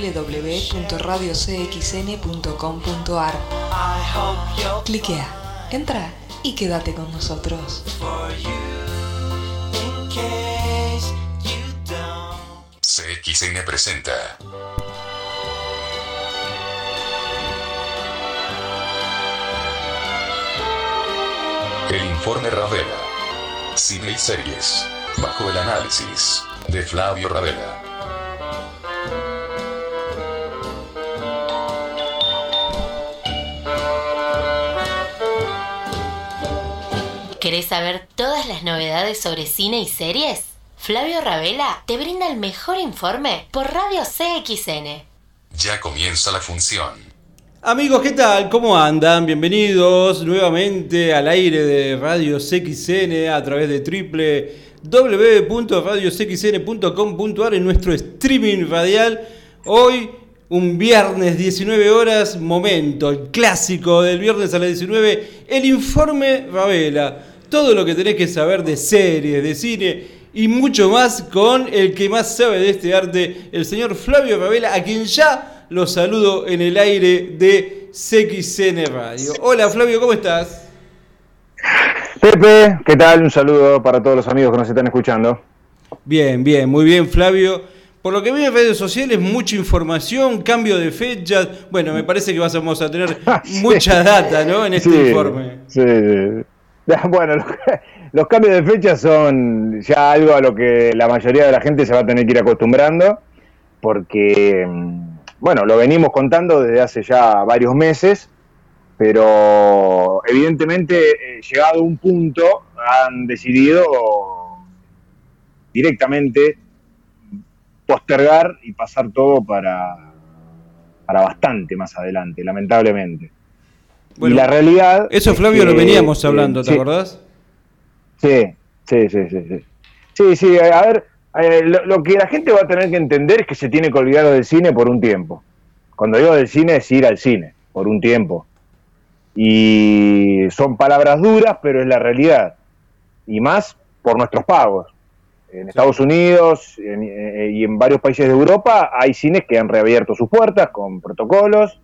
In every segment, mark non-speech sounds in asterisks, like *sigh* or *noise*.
www.radiocxn.com.ar. Cliquea, entra y quédate con nosotros. CXN presenta. El informe Ravela. Cine y series. Bajo el análisis de Flavio Ravela. ¿Querés saber todas las novedades sobre cine y series? Flavio Ravela te brinda el mejor informe por Radio CXN. Ya comienza la función. Amigos, ¿qué tal? ¿Cómo andan? Bienvenidos nuevamente al aire de Radio CXN a través de www.radiocxn.com.ar en nuestro streaming radial. Hoy, un viernes 19 horas, momento, el clásico del viernes a las 19, el informe Ravela. Todo lo que tenés que saber de series, de cine y mucho más con el que más sabe de este arte, el señor Flavio Ravela, a quien ya lo saludo en el aire de CXN Radio. Hola Flavio, ¿cómo estás? Pepe, ¿qué tal? Un saludo para todos los amigos que nos están escuchando. Bien, bien, muy bien Flavio. Por lo que veo en redes sociales, mucha información, cambio de fechas. Bueno, me parece que vamos a tener *laughs* mucha data, ¿no? En este Sí, informe. Sí, sí. *laughs* Bueno, los, los cambios de fecha son ya algo a lo que la mayoría de la gente se va a tener que ir acostumbrando, porque, mm, bueno, lo venimos contando desde hace ya varios meses, pero evidentemente, eh, llegado a un punto, han decidido directamente postergar y pasar todo para, para bastante más adelante, lamentablemente. Bueno, y la realidad. Eso es Flavio lo veníamos eh, hablando, ¿te sí, acordás? Sí, sí, sí, sí. Sí, sí, sí, a ver, eh, lo, lo que la gente va a tener que entender es que se tiene que olvidar del cine por un tiempo. Cuando digo del cine es ir al cine, por un tiempo. Y son palabras duras, pero es la realidad. Y más por nuestros pagos. En Estados Unidos en- eh, y en varios países de Europa hay cines que han reabierto sus puertas con protocolos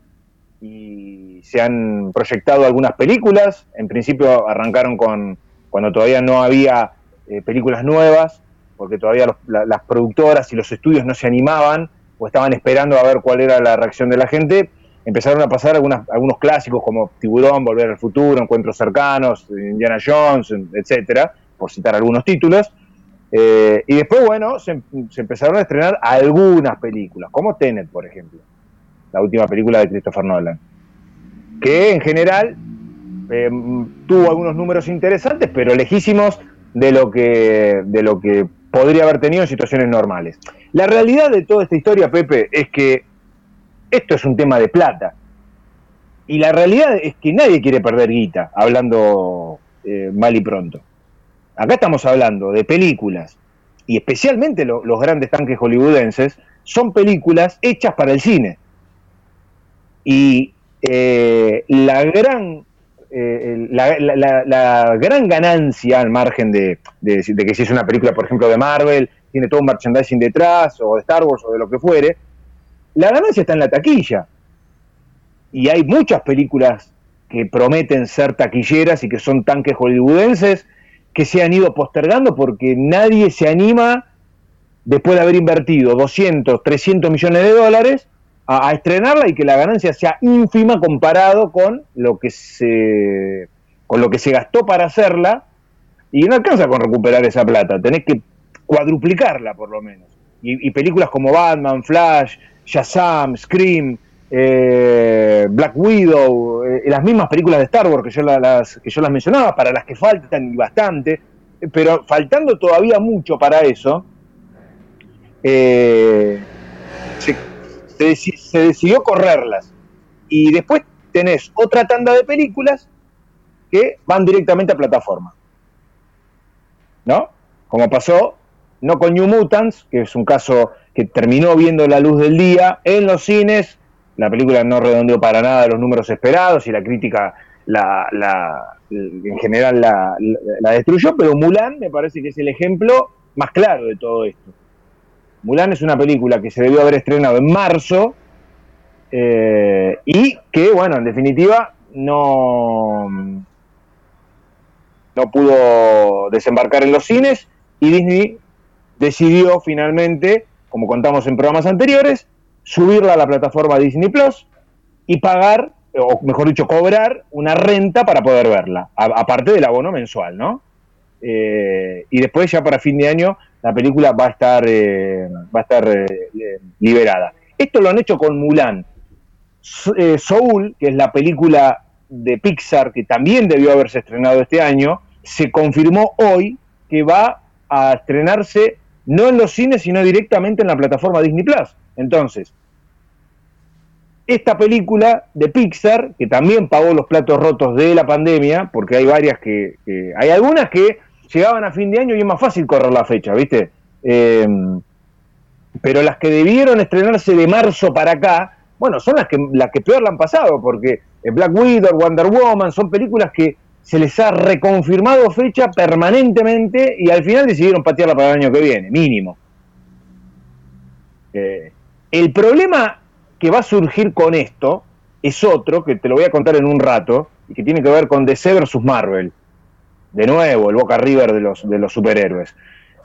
y se han proyectado algunas películas. En principio arrancaron con cuando todavía no había eh, películas nuevas, porque todavía las productoras y los estudios no se animaban o estaban esperando a ver cuál era la reacción de la gente. Empezaron a pasar algunas, algunos clásicos como Tiburón, Volver al Futuro, Encuentros Cercanos, Indiana Jones, etcétera, por citar algunos títulos. Eh, y después, bueno, se, se empezaron a estrenar algunas películas, como Tenet, por ejemplo, la última película de Christopher Nolan, que en general eh, tuvo algunos números interesantes, pero lejísimos de lo que de lo que podría haber tenido en situaciones normales. La realidad de toda esta historia, Pepe, es que esto es un tema de plata. Y la realidad es que nadie quiere perder guita, hablando eh, mal y pronto. Acá estamos hablando de películas, y especialmente lo- los grandes tanques hollywoodenses, son películas hechas para el cine. Y eh, la gran eh, la, gran ganancia al margen de, de- de que si es una película, por ejemplo, de Marvel, tiene todo un merchandising detrás, o de Star Wars, o de lo que fuere, la ganancia está en la taquilla. Y hay muchas películas que prometen ser taquilleras y que son tanques hollywoodenses que se han ido postergando porque nadie se anima, después de haber invertido 200, 300 millones de dólares, a, estrenarla y que la ganancia sea ínfima comparado con lo que se con lo que se gastó para hacerla y no alcanza con recuperar esa plata, tenés que cuadruplicarla por lo menos. Y, películas como Batman, Flash, Shazam, Scream, eh, Black Widow, eh, las mismas películas de Star Wars que yo la- las, que yo las mencionaba, para las que faltan y bastante, pero faltando todavía mucho para eso, eh, se deci- se decidió correrlas. Y después tenés otra tanda de películas que van directamente a plataforma. ¿No? Como pasó, no con New Mutants, que es un caso que terminó viendo la luz del día en los cines. La película no redondeó para nada los números esperados y la crítica la, la- en general la- la destruyó, pero Mulan me parece que es el ejemplo más claro de todo esto. Mulan es una película que se debió haber estrenado en marzo eh, y que, bueno, en definitiva no, no pudo desembarcar en los cines y Disney decidió finalmente, como contamos en programas anteriores, subirla a la plataforma Disney Plus y pagar, o mejor dicho, cobrar una renta para poder verla, aparte del abono mensual, ¿no? Eh, y después ya para fin de año la película va a estar, eh, va a estar eh, liberada. Esto lo han hecho con Mulan. Soul, que es la película de Pixar que también debió haberse estrenado este año, se confirmó hoy que va a estrenarse no en los cines, sino directamente en la plataforma Disney Plus. Entonces, esta película de Pixar, que también pagó los platos rotos de la pandemia, porque hay varias que, hay algunas que llegaban a fin de año y es más fácil correr la fecha, ¿viste? Eh, pero las que debieron estrenarse de marzo para acá, bueno, son las que, las que peor la han pasado, porque Black Widow, Wonder Woman, son películas que se les ha reconfirmado fecha permanentemente y al final decidieron patearla para el año que viene, mínimo. Eh, el problema que va a surgir con esto es otro, que te lo voy a contar en un rato, y que tiene que ver con DC vs. Marvel de nuevo, el Boca River de los, de los superhéroes.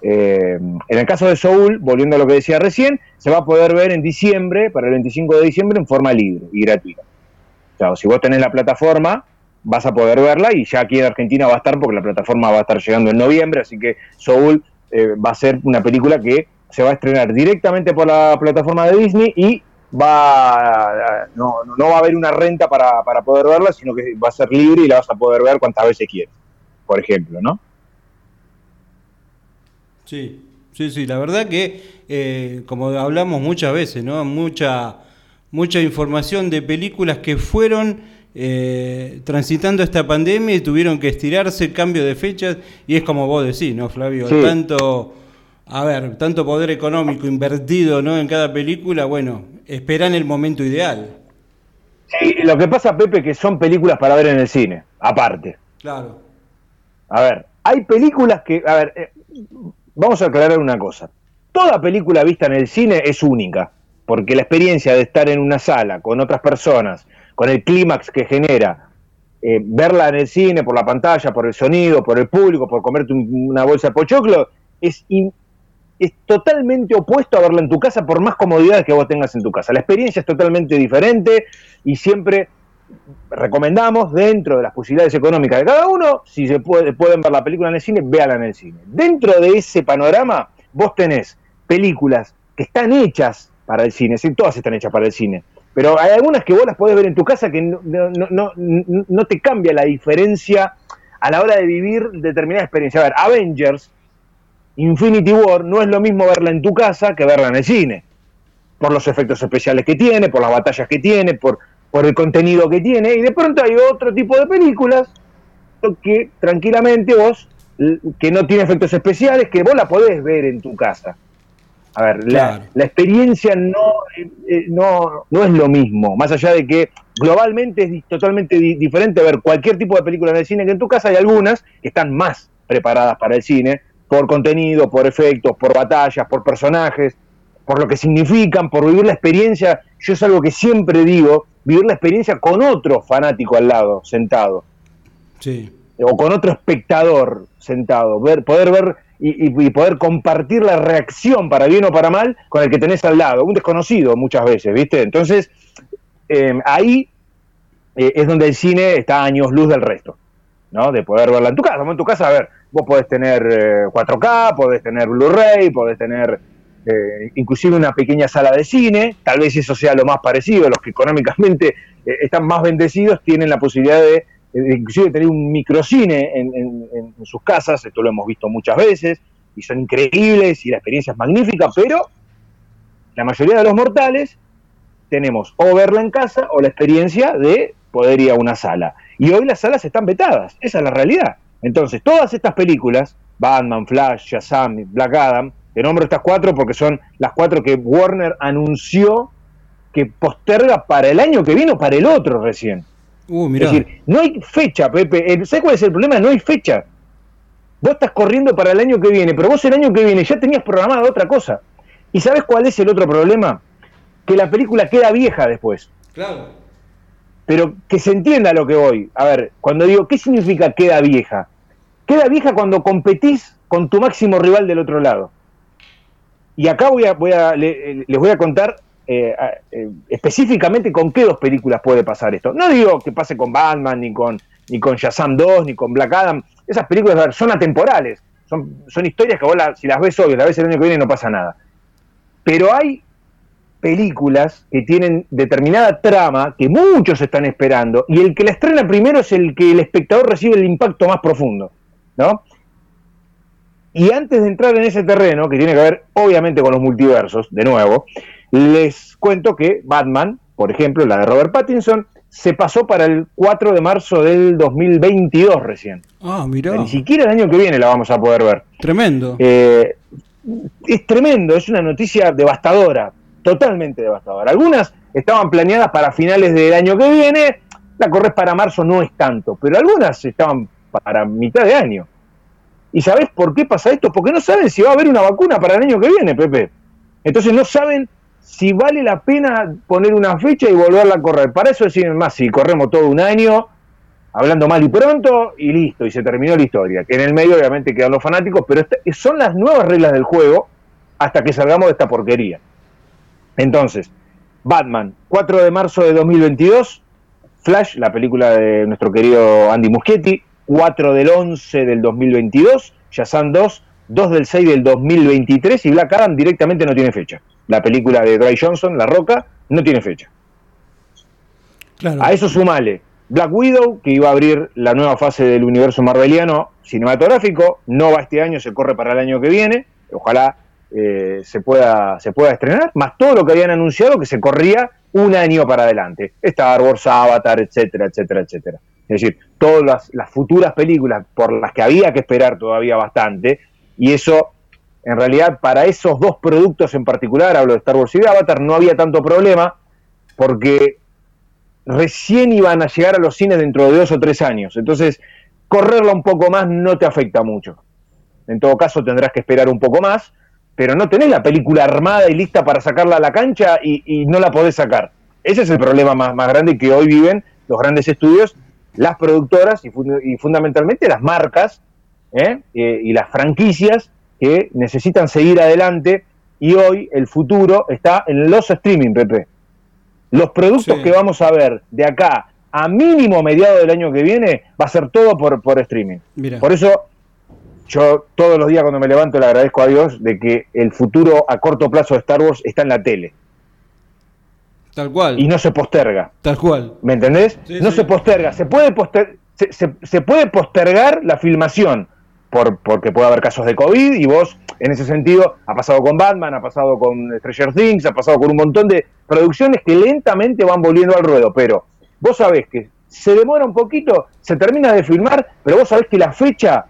Eh, en el caso de Soul, volviendo a lo que decía recién, se va a poder ver en diciembre, para el 25 de diciembre, en forma libre y gratuita. O sea, si vos tenés la plataforma, vas a poder verla y ya aquí en Argentina va a estar porque la plataforma va a estar llegando en noviembre, así que Soul eh, va a ser una película que se va a estrenar directamente por la plataforma de Disney y va no, no va a haber una renta para, para poder verla, sino que va a ser libre y la vas a poder ver cuantas veces quieras por ejemplo, ¿no? Sí, sí, sí, la verdad que, eh, como hablamos muchas veces, ¿no? Mucha, mucha información de películas que fueron eh, transitando esta pandemia y tuvieron que estirarse, cambio de fechas, y es como vos decís, ¿no, Flavio? Tanto, a ver, tanto poder económico invertido ¿no? en cada película, bueno, esperan el momento ideal. Sí, lo que pasa, Pepe, que son películas para ver en el cine, aparte. Claro. A ver, hay películas que, a ver, eh, vamos a aclarar una cosa. Toda película vista en el cine es única, porque la experiencia de estar en una sala con otras personas, con el clímax que genera, eh, verla en el cine, por la pantalla, por el sonido, por el público, por comerte una bolsa de pochoclo, es, es totalmente opuesto a verla en tu casa por más comodidades que vos tengas en tu casa. La experiencia es totalmente diferente y siempre recomendamos dentro de las posibilidades económicas de cada uno, si se puede, pueden ver la película en el cine, véanla en el cine. Dentro de ese panorama, vos tenés películas que están hechas para el cine, sí, todas están hechas para el cine, pero hay algunas que vos las podés ver en tu casa que no, no, no te cambia la diferencia a la hora de vivir determinada experiencia. A ver, Avengers, Infinity War, no es lo mismo verla en tu casa que verla en el cine, por los efectos especiales que tiene, por las batallas que tiene, por por el contenido que tiene, y de pronto hay otro tipo de películas que tranquilamente vos, que no tiene efectos especiales, que vos la podés ver en tu casa. A ver, la, experiencia no, eh, no, no es lo mismo, más allá de que globalmente es totalmente diferente ver cualquier tipo de película en el cine que en tu casa hay algunas que están más preparadas para el cine, por contenido, por efectos, por batallas, por personajes, por lo que significan, por vivir la experiencia. Yo es algo que siempre digo, vivir la experiencia con otro fanático al lado, sentado. Sí. O con otro espectador sentado. Ver, poder ver y, poder compartir la reacción, para bien o para mal, con el que tenés al lado. Un desconocido muchas veces, ¿viste? Entonces, em, ahí eh, es donde el cine está años luz del resto. ¿no? De poder verla en tu casa. En tu casa, a ver, vos podés tener 4K, eh, podés tener Blu-ray, podés tener eh, inclusive una pequeña sala de cine, tal vez eso sea lo más parecido, los que económicamente *laughs* eh, están más bendecidos tienen la posibilidad de, inclusive tener un microcine en, en, sus casas, esto lo hemos visto muchas veces, y son increíbles y la experiencia es magnífica, pero la mayoría de los mortales tenemos o verla en casa o la experiencia de poder ir a una sala. Y hoy las salas están vetadas, esa es la realidad. Entonces, todas estas películas, Batman, Flash, Shazam, Black Adam, te nombro estas cuatro porque son las cuatro que Warner anunció que posterga para el año que viene o para el otro recién. Uh, es decir, no hay fecha, Pepe. ¿Sabes cuál es el problema? No hay fecha. Vos estás corriendo para el año que viene, pero vos el año que viene ya tenías programada otra cosa. ¿Y sabes cuál es el otro problema? Que la película queda vieja después. Claro. Pero que se entienda lo que voy. A ver, cuando digo, ¿qué significa queda vieja? Queda vieja cuando competís con tu máximo rival del otro lado. Y acá voy a, voy a, les voy a contar eh, eh, específicamente con qué dos películas puede pasar esto. No digo que pase con Batman, ni con, ni con Shazam 2, ni con Black Adam. Esas películas son atemporales. Son, son historias que vos si las ves hoy, las ves el año que viene, no pasa nada. Pero hay películas que tienen determinada trama que muchos están esperando y el que la estrena primero es el que el espectador recibe el impacto más profundo, ¿no? Y antes de entrar en ese terreno, que tiene que ver obviamente con los multiversos, de nuevo, les cuento que Batman, por ejemplo, la de Robert Pattinson, se pasó para el 4 de marzo del 2022 recién. Ah, mira. Ni siquiera el año que viene la vamos a poder ver. Tremendo. Eh, es tremendo, es una noticia devastadora, totalmente devastadora. Algunas estaban planeadas para finales del año que viene, la corres para marzo no es tanto, pero algunas estaban para mitad de año. ¿Y sabes por qué pasa esto? Porque no saben si va a haber una vacuna para el año que viene, Pepe. Entonces no saben si vale la pena poner una fecha y volverla a correr. Para eso deciden más si corremos todo un año, hablando mal y pronto, y listo, y se terminó la historia. Que en el medio obviamente quedan los fanáticos, pero son las nuevas reglas del juego hasta que salgamos de esta porquería. Entonces, Batman, 4 de marzo de 2022, Flash, la película de nuestro querido Andy Muschietti, 4 del 11 del 2022, Shazam 2, 2 del 6 del 2023 y Black Adam directamente no tiene fecha. La película de Dry Johnson, La Roca, no tiene fecha. A eso sumale Black Widow, que iba a abrir la nueva fase del universo marveliano cinematográfico, no va este año, se corre para el año que viene, ojalá eh, se, pueda, se pueda estrenar, más todo lo que habían anunciado que se corría un año para adelante. Star Wars, Avatar, etcétera, etcétera, etcétera. Es decir, todas las, futuras películas por las que había que esperar todavía bastante, y eso, en realidad, para esos dos productos en particular, hablo de Star Wars y de Avatar, no había tanto problema, porque recién iban a llegar a los cines dentro de dos o tres años. Entonces, correrla un poco más no te afecta mucho. En todo caso, tendrás que esperar un poco más, pero no tenés la película armada y lista para sacarla a la cancha y, no la podés sacar. Ese es el problema más grande que hoy viven los grandes estudios, las productoras y, fundamentalmente las marcas ¿eh? Eh, y las franquicias que necesitan seguir adelante y hoy el futuro está en los streaming, Pepe. Los productos que vamos a ver de acá a mínimo mediado del año que viene va a ser todo por, por streaming. Por eso yo todos los días cuando me levanto le agradezco a Dios de que el futuro a corto plazo de Star Wars está en la tele. Tal cual. Y no se posterga. Tal cual. ¿Me entendés? no se posterga. Se puede, se, se, puede postergar la filmación por, porque puede haber casos de COVID y vos, en ese sentido, ha pasado con Batman, ha pasado con Stranger Things, ha pasado con un montón de producciones que lentamente van volviendo al ruedo, pero vos sabés que se demora un poquito, se termina de filmar, pero vos sabés que la fecha,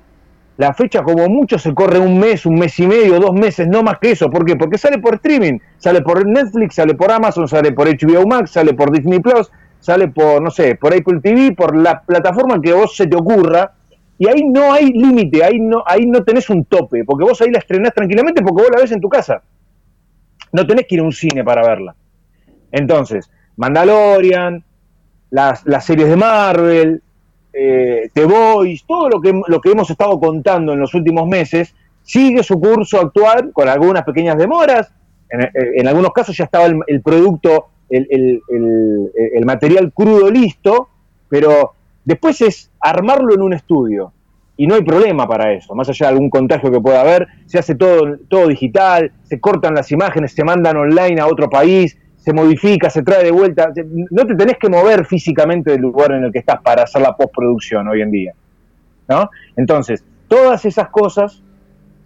la fecha como mucho se corre un mes, un mes y medio, dos meses, no más que eso. ¿Por qué? Porque sale por streaming, sale por Netflix, sale por Amazon, sale por HBO Max, sale por Disney Plus, sale por, no sé, por Apple TV, por la plataforma que vos se te ocurra y ahí no hay límite, ahí no, ahí no tenés un tope, porque vos ahí la estrenás tranquilamente porque vos la ves en tu casa. No tenés que ir a un cine para verla. Entonces, Mandalorian, las, las series de Marvel, eh, The Voice, todo lo que, lo que hemos estado contando en los últimos meses, sigue su curso actual con algunas pequeñas demoras. En, en algunos casos ya estaba el, producto, el, el, el, material crudo listo, pero Después es armarlo en un estudio. Y no hay problema para eso, más allá de algún contagio que pueda haber, se hace todo, todo digital, se cortan las imágenes, se mandan online a otro país, se modifica, se trae de vuelta. No te tenés que mover físicamente del lugar en el que estás para hacer la postproducción hoy en día. ¿no? Entonces, todas esas cosas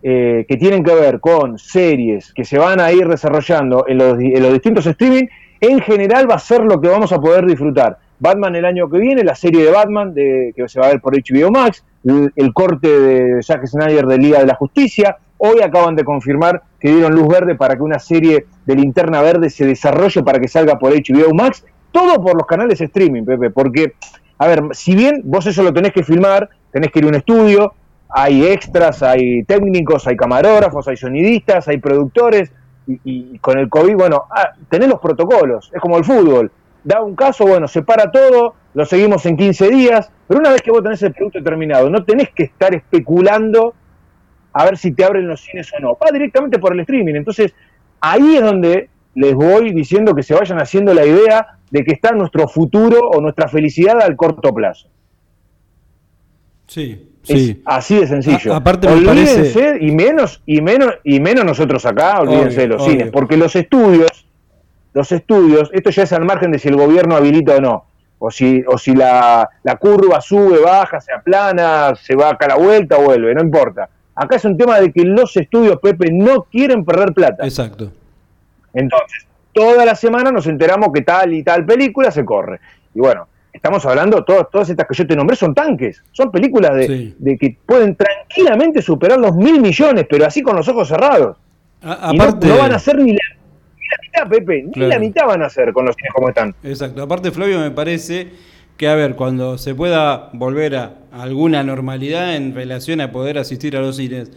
eh, que tienen que ver con series que se van a ir desarrollando en los, en los distintos streaming, en general va a ser lo que vamos a poder disfrutar. Batman el año que viene, la serie de Batman de, que se va a ver por HBO Max, el, corte de Jack Snyder de Liga de la Justicia. Hoy acaban de confirmar que dieron luz verde para que una serie de Linterna Verde se desarrolle para que salga por HBO Max. Todo por los canales streaming, Pepe, porque, a ver, si bien vos eso lo tenés que filmar, tenés que ir a un estudio, hay extras, hay técnicos, hay camarógrafos, hay sonidistas, hay productores, y, y con el COVID, bueno, ah, tenés los protocolos, es como el fútbol. Da un caso, bueno, se para todo, lo seguimos en 15 días, pero una vez que vos tenés el producto terminado, no tenés que estar especulando a ver si te abren los cines o no. Va directamente por el streaming. Entonces, ahí es donde les voy diciendo que se vayan haciendo la idea de que está nuestro futuro o nuestra felicidad al corto plazo. Sí, Es sí. así de sencillo. A- aparte me olvídense, parece- y menos, y menos, y menos nosotros acá, olvídense Obvio, de los obvio. cines, porque los estudios, los estudios, esto ya es al margen de si el gobierno habilita o no, o si, o si la, la curva sube, baja, se aplana, se va acá a la vuelta, vuelve, no importa. Acá es un tema de que los estudios, Pepe, no quieren perder plata. Exacto. Entonces, toda la semana nos enteramos que tal y tal película se corre. Y bueno, estamos hablando, todas, todas estas que yo te nombré son tanques, son películas de, Sí. de que pueden tranquilamente superar los mil millones, pero así con los ojos cerrados. A- Y no- aparte, no, van a ser ni la, ni la mitad, Pepe, ni Claro. la mitad van a hacer con los cines como están. Exacto. Aparte, Flavio, me parece que, a ver, cuando se pueda volver a alguna normalidad en relación a poder asistir a los cines,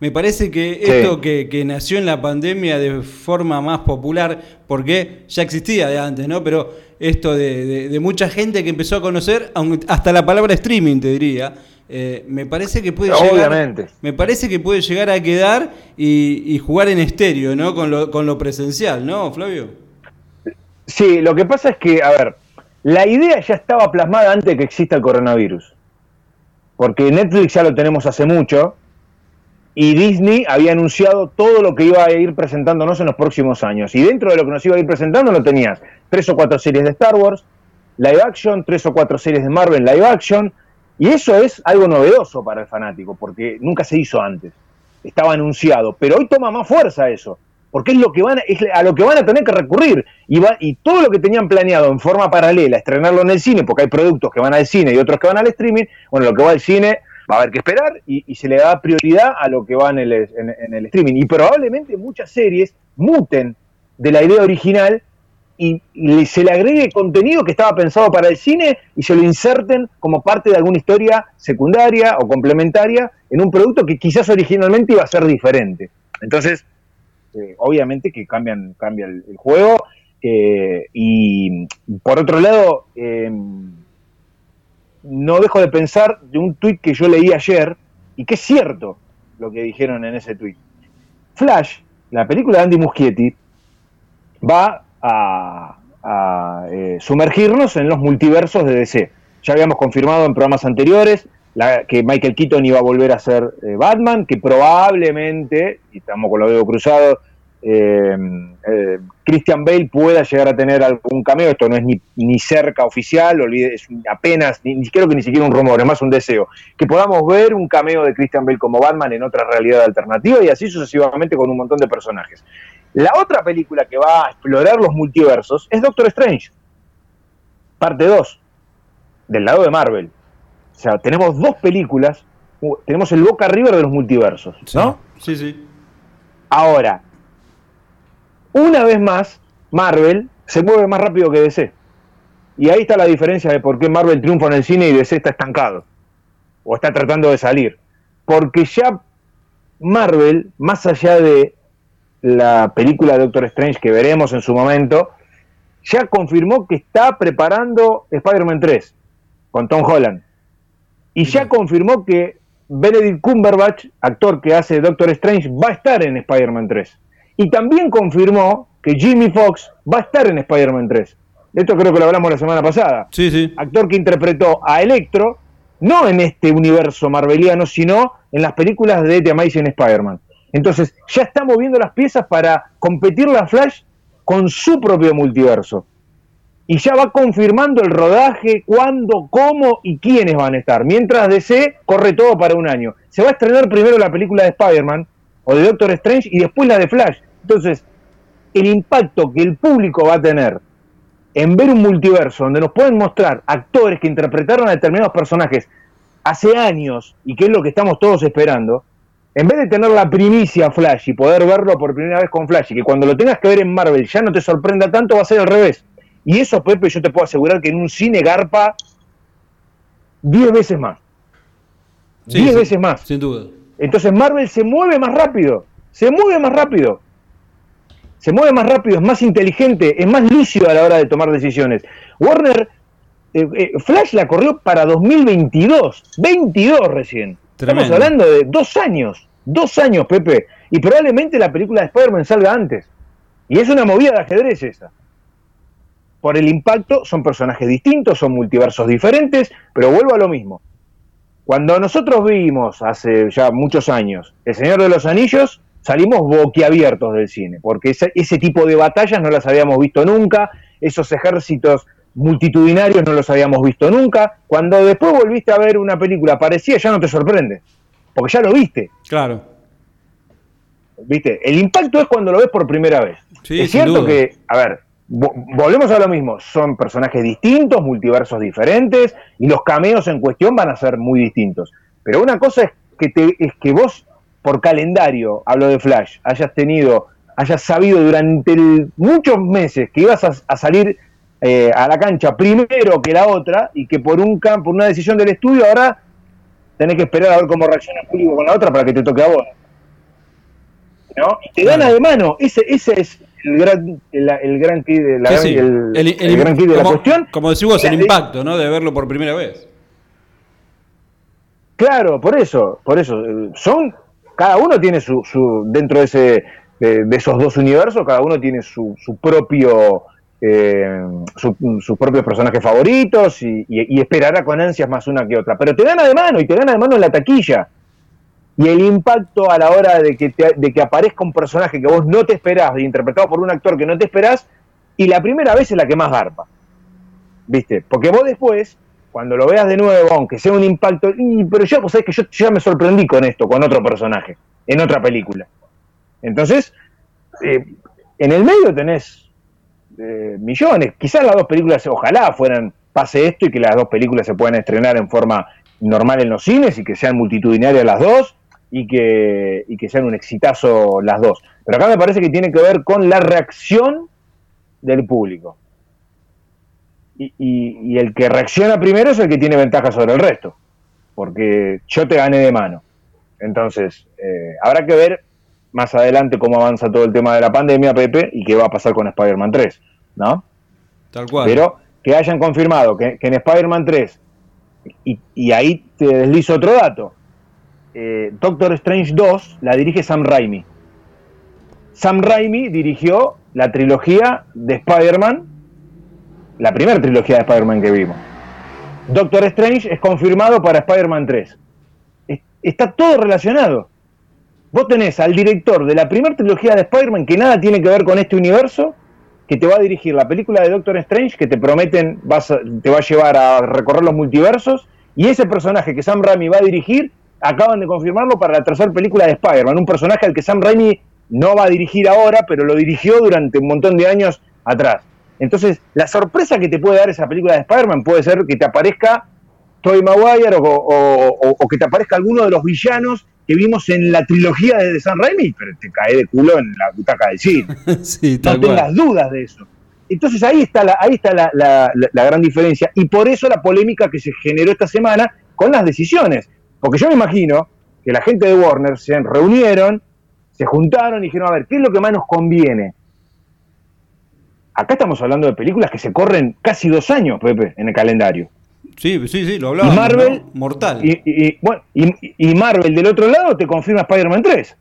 me parece que Sí. esto que, que nació en la pandemia de forma más popular, porque ya existía de antes, ¿no? Pero esto de, de- de mucha gente que empezó a conocer, hasta la palabra streaming, te diría. eh, me parece que puede llegar Obviamente. me parece que puede llegar a quedar y, y jugar en estéreo, ¿no? Con lo, con lo presencial, ¿no, Flavio? Sí, lo que pasa es que, a ver, la idea ya estaba plasmada antes de que exista el coronavirus. Porque Netflix ya lo tenemos hace mucho y Disney había anunciado todo lo que iba a ir presentándonos en los próximos años. Y dentro de lo que nos iba a ir presentando lo tenías tres o cuatro series de Star Wars, live action, tres o cuatro series de Marvel live action. Y eso es algo novedoso para el fanático, porque nunca se hizo antes. Estaba anunciado, pero hoy toma más fuerza eso, porque es lo que van a, es a lo que van a tener que recurrir. Y, va, y todo lo que tenían planeado en forma paralela, estrenarlo en el cine, porque hay productos que van al cine y otros que van al streaming, bueno, lo que va al cine va a haber que esperar y, se le da prioridad a lo que va en el, en el streaming. Y probablemente muchas series muten de la idea original y, y se le agregue contenido que estaba pensado para el cine y se lo inserten como parte de alguna historia secundaria o complementaria en un producto que quizás originalmente iba a ser diferente. Entonces, eh, obviamente que cambian, cambia el, juego. eh, y por otro lado, eh, no dejo de pensar de un tuit que yo leí ayer y que es cierto lo que dijeron en ese tuit. Flash, la película de Andy Muschietti, va a, a, eh, sumergirnos en los multiversos de DC. Ya habíamos confirmado en programas anteriores que Michael Keaton iba a volver a ser eh, Batman, que probablemente, y estamos con los dedos cruzados, eh, eh, Christian Bale pueda llegar a tener algún cameo. Esto no es ni, ni cerca oficial, olvide, es apenas, ni, ni, creo que ni siquiera un rumor, es más un deseo. Que podamos ver un cameo de Christian Bale como Batman en otra realidad alternativa y así sucesivamente con un montón de personajes. La otra película que va a explorar los multiversos es Doctor Strange, parte 2, del lado de Marvel. O sea, tenemos dos películas, tenemos el Boca River de los multiversos, ¿no? Sí, sí. Ahora, una vez más, Marvel se mueve más rápido que DC. Y ahí está la diferencia de por qué Marvel triunfa en el cine y DC está estancado. O está tratando de salir. Porque ya Marvel, más allá de la película de Doctor Strange que veremos en su momento, ya confirmó que está preparando Spider-Man 3 con Tom Holland. Y ya confirmó que Benedict Cumberbatch, actor que hace Doctor Strange, va a estar en Spider-Man 3. Y también confirmó que Jimmy Fox va a estar en Spider-Man 3. Esto creo que lo hablamos la semana pasada. Sí, sí. Actor que interpretó a Electro, no en este universo marveliano, sino en las películas de The Amazing Spider-Man. Entonces, ya está moviendo las piezas para competir la Flash con su propio multiverso. Y ya va confirmando el rodaje, cuándo, cómo y quiénes van a estar. Mientras DC corre todo para un año. Se va a estrenar primero la película de Spider-Man o de Doctor Strange y después la de Flash. Entonces, el impacto que el público va a tener en ver un multiverso donde nos pueden mostrar actores que interpretaron a determinados personajes hace años y que es lo que estamos todos esperando, en vez de tener la primicia Flash y poder verlo por primera vez con Flash y que cuando lo tengas que ver en Marvel ya no te sorprenda tanto, va a ser al revés. Y eso, Pepe, yo te puedo asegurar que en un cine garpa 10 veces más. 10 sí, veces más. Sin duda. Entonces Marvel se mueve más rápido, se mueve más rápido. se mueve más rápido, es más inteligente, es más lúcido a la hora de tomar decisiones. Warner, eh, eh, Flash la corrió para 2022, 22 recién. Estamos hablando de dos años, dos años, Pepe. Y probablemente la película de Spider-Man salga antes. Y es una movida de ajedrez esa. Por el impacto, son personajes distintos, son multiversos diferentes, pero vuelvo a lo mismo. Cuando nosotros vimos hace ya muchos años El Señor de los Anillos, salimos boquiabiertos del cine, porque ese, ese tipo de batallas no las habíamos visto nunca, esos ejércitos multitudinarios no los habíamos visto nunca. Cuando después volviste a ver una película parecida, ya no te sorprende, porque ya lo viste. Claro. ¿Viste? El impacto es cuando lo ves por primera vez. Sí, es cierto duda. que, a ver, volvemos a lo mismo, son personajes distintos, multiversos diferentes, y los cameos en cuestión van a ser muy distintos. Pero una cosa es que, te, es que vos, por calendario, hablo de Flash, hayas tenido, hayas sabido durante el- muchos meses que ibas a, a salir eh, a la cancha primero que la otra, y que por un por una decisión del estudio, ahora tenés que esperar a ver cómo reacciona el público con la otra para que te toque a vos. ¿no? Y te gana de mano. Ese, ese es el gran, el, el gran key de la, Sí, sí. el, El- gran key de la cuestión. Como decís vos, el impacto, ¿no? De verlo por primera vez. Claro, por eso, por eso. Son, cada uno tiene su, su dentro de ese, de, de esos dos universos, cada uno tiene su, su propio, eh, su- sus propios personajes favoritos y, y- y esperará con ansias más una que otra. Pero te gana de mano y te gana de mano en la taquilla. Y el impacto a la hora de que, te- de que aparezca un personaje que vos no te esperás, interpretado por un actor que no te esperás, y la primera vez es la que más garpa. ¿Viste? Porque vos después, cuando lo veas de nuevo, aunque sea un impacto, y, pero yo, vos sabés que yo ya me sorprendí con esto, con otro personaje, en otra película. Entonces, eh, en el medio tenés eh, millones. Quizás las dos películas, ojalá fueran, pase esto y que las dos películas se puedan estrenar en forma normal en los cines y que sean multitudinarias las dos y que, y que sean un exitazo las dos. Pero acá me parece que tiene que ver con la reacción del público. Y, y- y el que reacciona primero es el que tiene ventaja sobre el resto, porque yo te gané de mano. Entonces, eh, habrá que ver más adelante cómo avanza todo el tema de la pandemia, Pepe, y qué va a pasar con Spider-Man 3, ¿no? Tal cual. Pero que hayan confirmado que, que en Spider-Man 3, y, y ahí te deslizo otro dato, eh, Doctor Strange 2 la dirige Sam Raimi. Sam Raimi dirigió la trilogía de Spider-Man, la primera trilogía de Spider-Man que vimos. Doctor Strange es confirmado para Spider-Man 3. Es- Está todo relacionado. Vos tenés al director de la primera trilogía de Spider-Man que nada tiene que ver con este universo, que te va a dirigir la película de Doctor Strange, que te prometen vas te va a llevar a recorrer los multiversos, y ese personaje que Sam Raimi va a dirigir, acaban de confirmarlo para la tercera película de Spider-Man, un personaje al que Sam Raimi no va a dirigir ahora, pero lo dirigió durante un montón de años atrás. Entonces, la sorpresa que te puede dar esa película de Spider-Man puede ser que te aparezca Tobey Maguire o, o- o- o que te aparezca alguno de los villanos que vimos en la trilogía de Sam Raimi, pero te cae de culo en la butaca del cine *laughs* sí, no tengas cual. dudas de eso. Entonces ahí está, la, ahí está la, la- la- la gran diferencia y por eso la polémica que se generó esta semana con las decisiones. Porque yo me imagino que la gente de Warner se reunieron, se juntaron y dijeron, a ver, ¿qué es lo que más nos conviene? Acá estamos hablando de películas que se corren casi dos años, Pepe, en el calendario. Sí, sí, sí, lo hablábamos. y Marvel, ¿no? Mortal. Y, y- bueno, y- y Marvel del otro lado te confirma Spider-Man 3.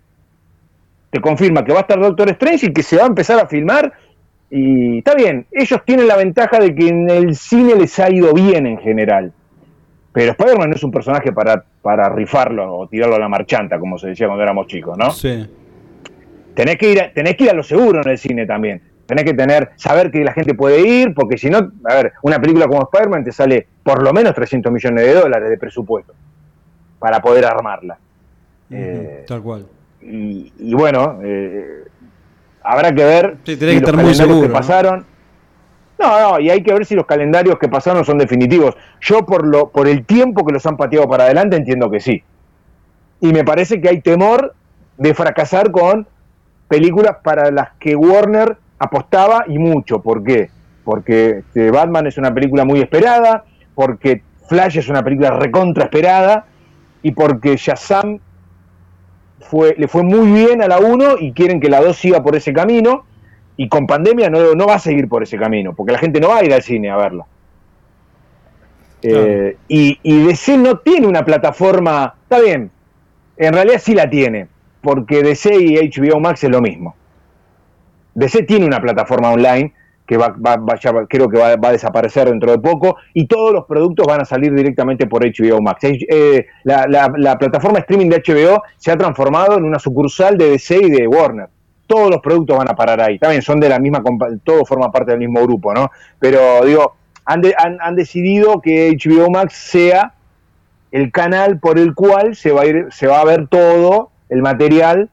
Te confirma que va a estar Doctor Strange y que se va a empezar a filmar. Y está bien, ellos tienen la ventaja de que en el cine les ha ido bien en general. Pero Spider-Man no es un personaje para, para rifarlo o tirarlo a la marchanta, como se decía cuando éramos chicos, ¿no? Sí. tenés que ir a, tenés que ir a lo seguro en el cine también. Tenés que tener, saber que la gente puede ir, porque si no, a ver, una película como Spider-Man te sale por lo menos 300 millones de dólares de presupuesto para poder armarla. Eh, Tal cual. y, y bueno, eh, habrá que ver Sí, tenés que los estar muy seguro, que pasaron. No, no, y hay que ver si los calendarios que pasaron son definitivos. Yo por lo por el tiempo que los han pateado para adelante entiendo que sí. Y me parece que hay temor de fracasar con películas para las que Warner apostaba y mucho. ¿Por qué? Porque este, Batman es una película muy esperada, porque Flash es una película recontra esperada y porque Shazam fue, le fue muy bien a la 1 y quieren que la 2 siga por ese camino. Y con pandemia no, no va a seguir por ese camino, porque la gente no va a ir al cine a verla. Eh, y, y DC no tiene una plataforma, está bien, en realidad sí la tiene, porque DC y HBO Max es lo mismo. DC tiene una plataforma online que va, creo que va, a desaparecer dentro de poco y todos los productos van a salir directamente por HBO Max. Eh, la, plataforma streaming de HBO se ha transformado en una sucursal de DC y de Warner. Todos los productos van a parar ahí. También son de la misma, todo forma parte del mismo grupo, ¿no? Pero digo, han, han, decidido que HBO Max sea el canal por el cual se va a ir, se va a ver todo el material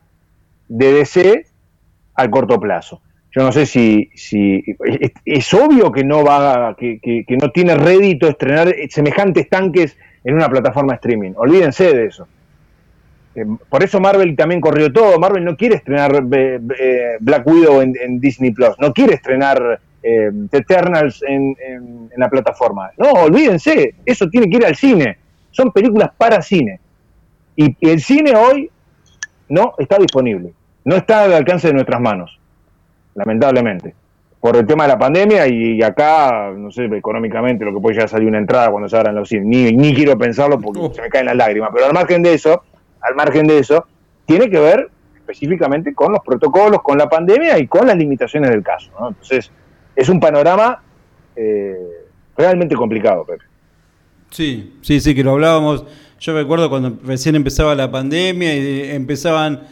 de DC al corto plazo. Yo no sé si, si es, obvio que no va, que, que, no tiene rédito estrenar semejantes tanques en una plataforma streaming. Olvídense de eso. Eh, por eso Marvel también corrió todo. Marvel no quiere estrenar eh, eh, Black Widow en, Disney Plus, no quiere estrenar The Eternals en, en, la plataforma. No, olvídense, eso tiene que ir al cine. Son películas para cine. y el cine hoy no está disponible, no está al alcance de nuestras manos lamentablemente. Por el tema de la pandemia y, acá, no sé, económicamente lo que puede ya salir una entrada cuando se abran los cines. Ni, ni quiero pensarlo porque se me caen las lágrimas. Pero al margen de eso, al margen de eso, tiene que ver específicamente con los protocolos, con la pandemia y con las limitaciones del caso. Entonces, es un panorama eh, realmente complicado, Pepe. Sí, sí, sí, que lo hablábamos. Yo recuerdo cuando recién empezaba la pandemia y empezaban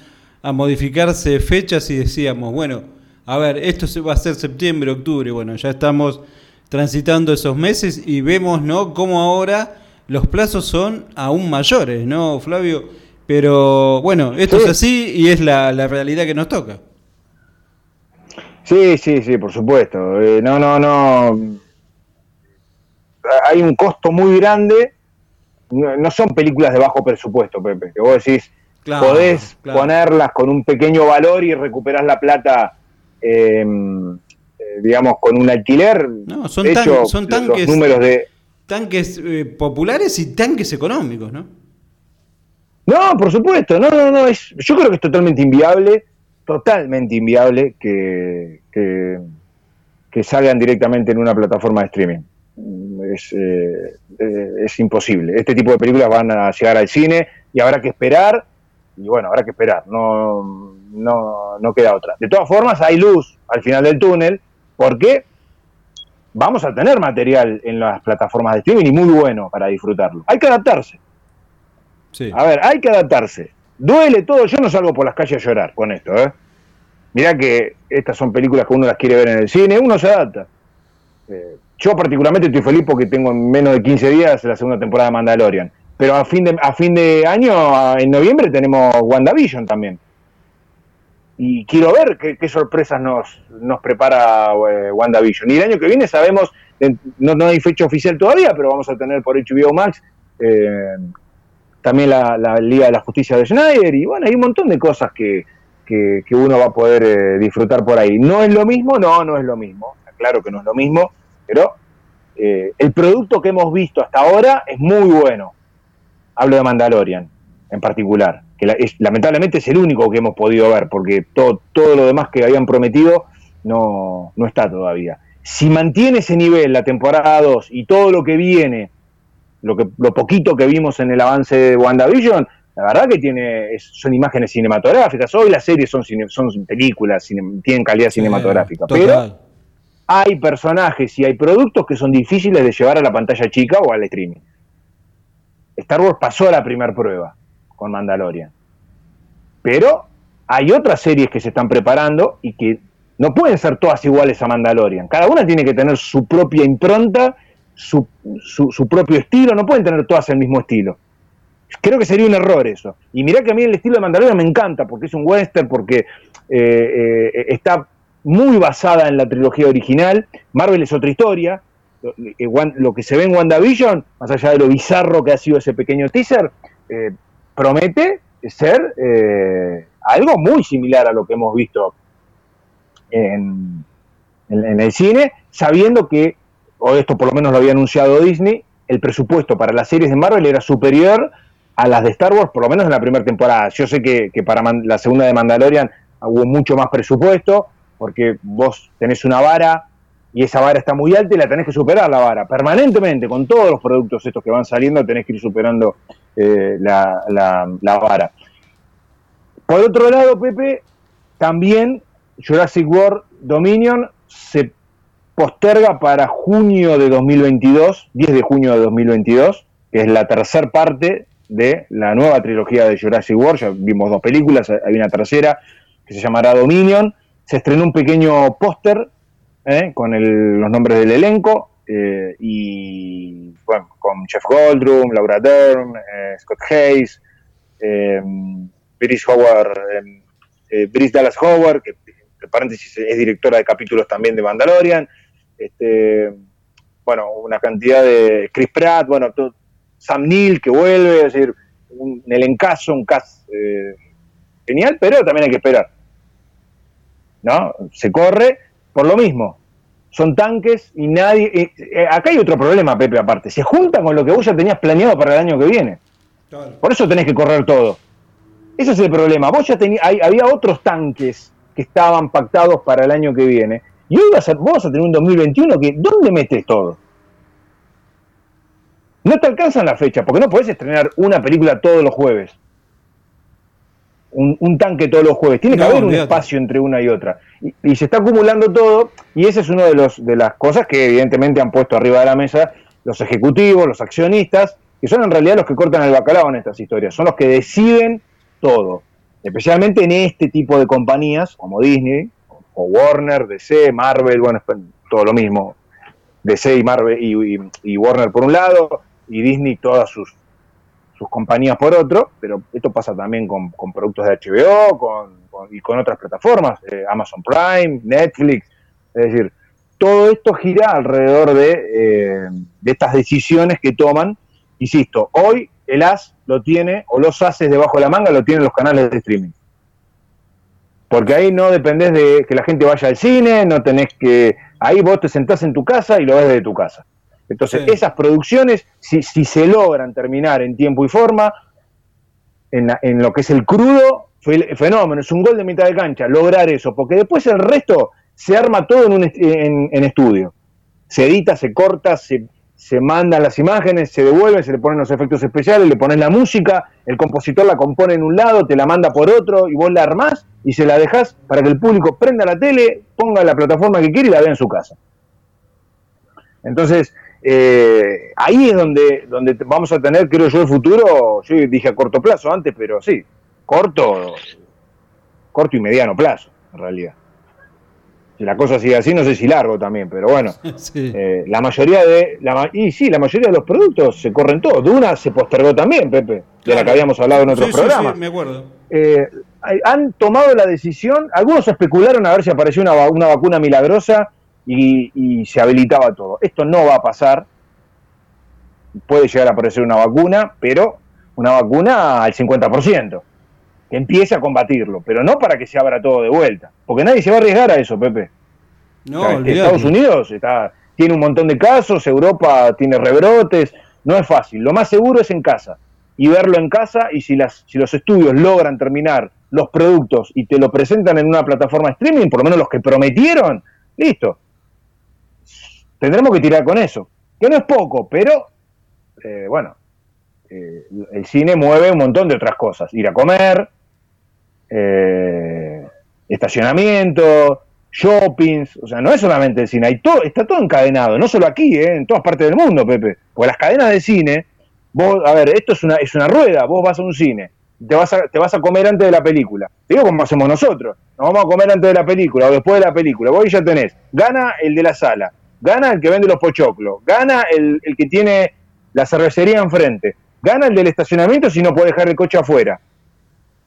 a modificarse fechas y decíamos, bueno, a ver, esto va a ser septiembre, octubre, bueno, ya estamos transitando esos meses y vemos, ¿no? Cómo ahora los plazos son aún mayores, ¿no, Flavio? Pero bueno, esto es así y es la, realidad que nos toca. Sí, sí, sí, por supuesto. Eh, no, no, no. Hay un costo muy grande. No son películas de bajo presupuesto, Pepe. Que vos decís, podés ponerlas con un pequeño valor y recuperás la plata Em, eh, digamos, con un alquiler. No, son, son tanques, números de... tanques eh, populares y tanques económicos, ¿no? No, por supuesto, no, no, no, es, yo creo que es totalmente inviable, totalmente inviable que, que, salgan directamente en una plataforma de streaming. Es, eh, es imposible. Este tipo de películas van a llegar al cine y habrá que esperar, y bueno, habrá que esperar. No, no, no queda otra. De todas formas, hay luz al final del túnel, porque vamos a tener material en las plataformas de streaming y muy bueno para disfrutarlo. Hay que adaptarse. A ver, hay que adaptarse. Duele todo, yo no salgo por las calles a llorar con esto, ¿eh? Mirá que estas son películas que uno las quiere ver en el cine, uno se adapta. Eh, yo particularmente estoy feliz porque tengo en menos de 15 días la segunda temporada de Mandalorian. Pero a fin de, a fin de año, en noviembre, tenemos WandaVision también y quiero ver qué, sorpresas nos, nos prepara eh, WandaVision. Y el año que viene sabemos, no, no, hay fecha oficial todavía, pero vamos a tener por HBO Max eh, también la, Liga de la Justicia de Schneider y bueno, hay un montón de cosas que, que, uno va a poder eh, disfrutar por ahí. ¿No es lo mismo? No, no es lo mismo. Claro que no es lo mismo, pero el producto que hemos visto hasta ahora es muy bueno. Hablo de Mandalorian en particular que lamentablemente es el único que hemos podido ver, porque todo, todo lo demás que habían prometido no, no está todavía. Si mantiene ese nivel la temporada 2 y todo lo que viene, lo, que, lo poquito que vimos en el avance de WandaVision, la verdad que tiene son imágenes cinematográficas. Hoy las series son, son películas, tienen calidad cinematográfica. Pero hay personajes y hay productos que son difíciles de llevar a la pantalla chica o al streaming. Star Wars pasó la primera prueba con Mandalorian. Pero hay otras series que se están preparando y que no pueden ser todas iguales a Mandalorian. Cada una tiene que tener su propia impronta, su, su, propio estilo, no pueden tener todas el mismo estilo. Creo que sería un error eso. Y mirá que a mí el estilo de Mandalorian me encanta, porque es un western, porque eh, eh, está muy basada en la trilogía original. Marvel es otra historia. Lo, eh, que se ve en WandaVision, más allá de lo bizarro que ha sido ese pequeño teaser, promete ser algo muy similar a lo que hemos visto en, el cine, sabiendo que, o esto por lo menos lo había anunciado Disney, el presupuesto para las series de Marvel era superior a las de Star Wars, por lo menos en la primera temporada. Yo sé que, para la segunda de Mandalorian hubo mucho más presupuesto, porque vos tenés una vara y esa vara está muy alta y la tenés que superar la vara. Permanentemente, con todos los productos estos que van saliendo, tenés que ir superando eh, la, la, vara. Por otro lado, Pepe, también Jurassic World Dominion se posterga para junio de 2022, 10 de junio de 2022, que es la tercera parte de la nueva trilogía de Jurassic World. Ya vimos dos películas, hay una tercera que se llamará Dominion. Se estrenó un pequeño póster ¿eh? con los nombres del elenco eh, y bueno, con Jeff Goldblum, Laura Dern, eh, Scott Hayes, Brice Howard, Brice Dallas Howard, que entre paréntesis es directora de capítulos también de Mandalorian, este, bueno, una cantidad de Chris Pratt, bueno, Sam Neill que vuelve, es decir, un elencazo, un cast genial, pero también hay que esperar. ¿No? Se corre por lo mismo son tanques y nadie... Eh, eh, acá hay otro problema, Pepe, aparte. Se juntan con lo que vos ya tenías planeado para el año que viene. Por eso tenés que correr todo. Ese es el problema. Vos ya tenías, había otros tanques que estaban pactados para el año que viene. Y hoy vas a, vos vas a tener un 2021 que, ¿dónde metes todo? No te alcanzan la fecha, porque no podés estrenar una película todos los jueves un, tanque todos los jueves. Tiene que haber un espacio entre una y otra. Y, se está acumulando todo, y esa es una de, los, de las cosas que evidentemente han puesto arriba de la mesa los ejecutivos, los accionistas, que son en realidad los que cortan el bacalao en estas historias, son los que deciden todo. Especialmente en este tipo de compañías como Disney, o Warner, DC, Marvel, bueno, todo lo mismo. DC y Marvel y Warner por un lado, y Disney todas sus sus compañías por otro, pero esto pasa también con, productos de HBO y con otras plataformas, eh, Amazon Prime, Netflix, es decir, todo esto gira alrededor de, eh, de, estas decisiones que toman. Insisto, hoy el as lo tiene, o los ases debajo de la manga lo tienen los canales de streaming. Porque ahí no dependés de que la gente vaya al cine, no tenés que... Ahí vos te sentás en tu casa y lo ves desde tu casa. Entonces, esas producciones, si, se logran terminar en tiempo y forma, en, lo que es el crudo, fue fenómeno, es un gol de mitad de cancha, lograr eso, porque después el resto se arma todo en, un en, estudio. Se edita, se corta, se, se mandan las imágenes, se devuelven, se le ponen los efectos especiales, le pones la música, el compositor la compone en un lado, te la manda por otro y vos la armás y se la dejás para que el público prenda la tele, ponga la plataforma que quiere y la vea en su casa. Entonces, eh, ahí es donde, donde vamos a tener, creo yo, el futuro, yo dije a corto plazo antes, pero sí, corto, corto y mediano plazo, en realidad. Si la cosa sigue así, no sé si largo también, pero bueno, *laughs* eh, la mayoría de, la, y sí, la mayoría de los productos se corren todos. Duna se postergó también, Pepe, de la que habíamos hablado en otros programas. me acuerdo. Eh, han tomado la decisión, algunos especularon a ver si apareció una, una vacuna milagrosa y, se habilitaba todo. Esto no va a pasar. Puede llegar a aparecer una vacuna, pero una vacuna al 50%, que empiece a combatirlo, pero no para que se abra todo de vuelta, porque nadie se va a arriesgar a eso, Pepe. No, Estados Unidos está, tiene un montón de casos, Europa tiene rebrotes, no es fácil. Lo más seguro es en casa y verlo en casa y si, las, si los estudios logran terminar los productos y te lo presentan en una plataforma streaming, por lo menos los que prometieron, listo, tendremos que tirar con eso. Que no es poco, pero eh, bueno, eh, el cine mueve un montón de otras cosas. Ir a comer, eh, estacionamiento, shoppings, o sea, no es solamente el cine, hay todo, está todo encadenado, no solo aquí, en todas partes del mundo, Pepe. Porque las cadenas de cine, vos, a ver, esto es una, es una rueda, vos vas a un cine, te vas a, te vas a comer antes de la película. digo como hacemos nosotros, nos vamos a comer antes de la película o después de la película. Vos ya tenés, gana el de la sala, gana el que vende los pochoclos, gana el, que tiene la cervecería enfrente, gana el del estacionamiento si no puede dejar el coche afuera.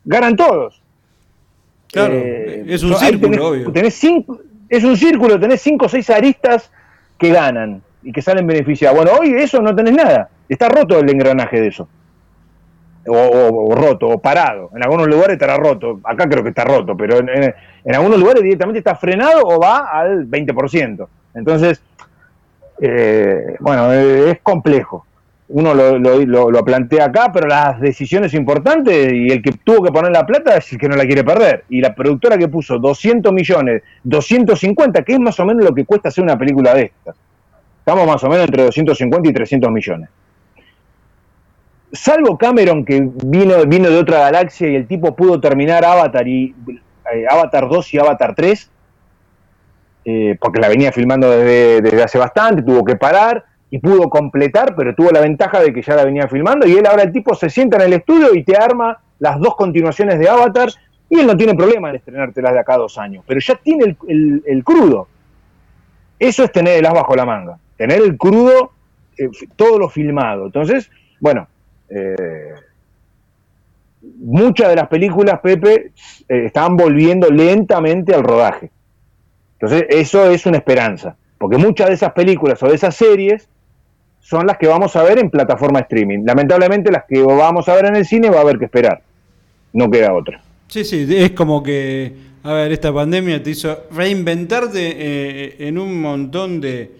Ganan todos. Claro, eh, es un círculo, obvio. cinco, es un círculo, tenés cinco o seis aristas que ganan y que salen beneficiados. Bueno, hoy eso no tenés nada. Está roto el engranaje de eso. O, roto, o parado. En algunos lugares estará roto. Acá creo que está roto, pero en, en algunos lugares directamente está frenado o va al 20%. Entonces, eh, bueno, es complejo. Uno lo, lo, plantea acá, pero las decisiones importantes y el que tuvo que poner la plata es el que no la quiere perder. Y la productora que puso 200 millones, 250, que es más o menos lo que cuesta hacer una película de estas. Estamos más o menos entre 250 y 300 millones. Salvo Cameron, que vino, vino de otra galaxia y el tipo pudo terminar Avatar y eh, Avatar 2 y Avatar 3, eh, porque la venía filmando desde, desde hace bastante, tuvo que parar y pudo completar, pero tuvo la ventaja de que ya la venía filmando y él ahora el tipo se sienta en el estudio y te arma las dos continuaciones de Avatar y él no tiene problema en estrenártelas de acá a dos años, pero ya tiene el, crudo. Eso es tener el as bajo la manga, tener el crudo, eh, todo lo filmado. Entonces, bueno, eh, muchas de las películas, Pepe, eh, estaban volviendo lentamente al rodaje. Entonces, eso es una esperanza, porque muchas de esas películas o de esas series son las que vamos a ver en plataforma streaming. Lamentablemente las que vamos a ver en el cine va a haber que esperar. No queda otra. Sí, sí, es como que, a ver, esta pandemia te hizo reinventarte eh, en un montón de,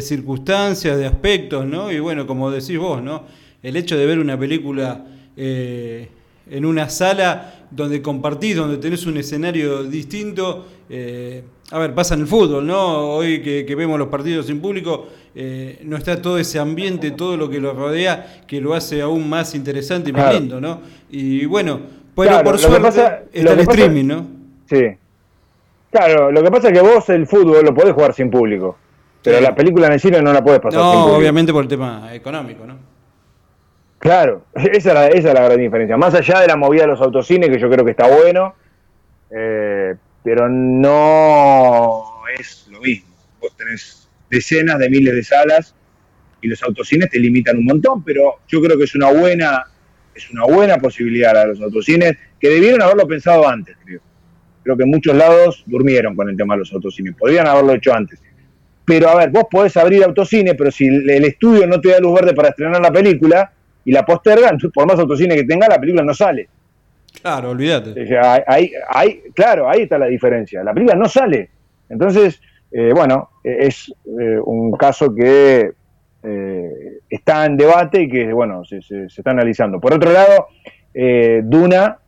circunstancias, de aspectos, ¿no? Y bueno, como decís vos, ¿no? El hecho de ver una película eh, en una sala donde compartís, donde tenés un escenario distinto. Eh, a ver, pasa en el fútbol, ¿no? Hoy que, vemos los partidos sin público, eh, no está todo ese ambiente, todo lo que lo rodea, que lo hace aún más interesante y más lindo, ¿no? Y bueno, pero por suerte está el streaming, ¿no? Sí. Claro, lo que pasa es que vos el fútbol lo podés jugar sin público, pero la película en el cine no la podés pasar sin público. obviamente por el tema económico, ¿no? Claro, *laughs* esa es, la, gran diferencia. Más allá de la movida de los autocines, que yo creo que está bueno, eh, pero no es lo mismo. Vos tenés decenas de miles de salas y los autocines te limitan un montón, pero yo creo que es una buena, es una buena posibilidad a los autocines, que debieron haberlo pensado antes, creo. Creo que en muchos lados durmieron con el tema de los autocines, podrían haberlo hecho antes. Pero a ver, vos podés abrir autocine, pero si el estudio no te da luz verde para estrenar la película, y la postergan, *laughs* por más autocine que tenga, la película no sale. Claro, olvídate. ahí, claro, ahí está la diferencia. La película no sale. Entonces, eh, bueno, es eh, un caso que eh, está en debate y que, bueno, se, está analizando. Por otro lado, Duna,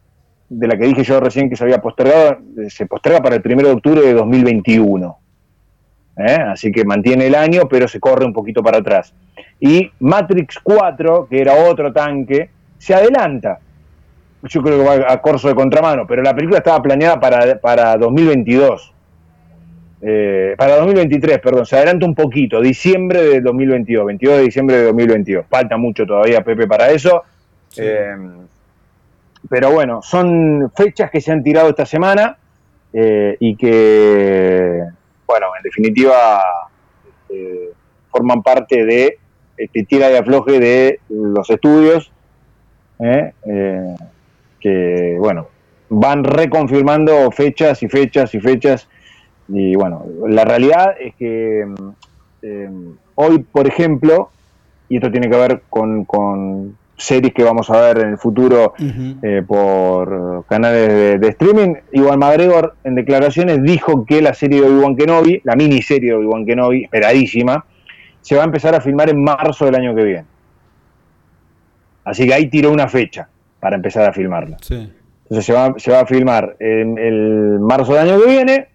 de la que dije yo recién que se había postergado, se posterga para el 1 de octubre de 2021. Así que mantiene el año, pero se corre un poquito para atrás. Y Matrix 4, que era otro tanque, se adelanta. Yo creo que va a corso de contramano, pero la película estaba planeada para, para 2022. Eh, para 2023, perdón, se adelanta un poquito, diciembre de 2022, 22 de diciembre de 2022. Falta mucho todavía, Pepe, para eso. Eh, pero bueno, son fechas que se han tirado esta semana eh, y que, bueno, en definitiva, forman parte de este, tira y afloje de los estudios, ¿eh? Eh, que, bueno, van reconfirmando fechas y fechas y fechas. Y bueno, la realidad es que eh, hoy, por ejemplo, y esto tiene que ver con, series que vamos a ver en el futuro por canales de, streaming, Iván McGregor en declaraciones dijo que la serie de Obi-Wan Kenobi, la miniserie de Obi-Wan Kenobi, esperadísima, se va a empezar a filmar en marzo del año que viene. Así que ahí tiró una fecha para empezar a filmarla. Entonces se va, se va a filmar en el marzo del año que viene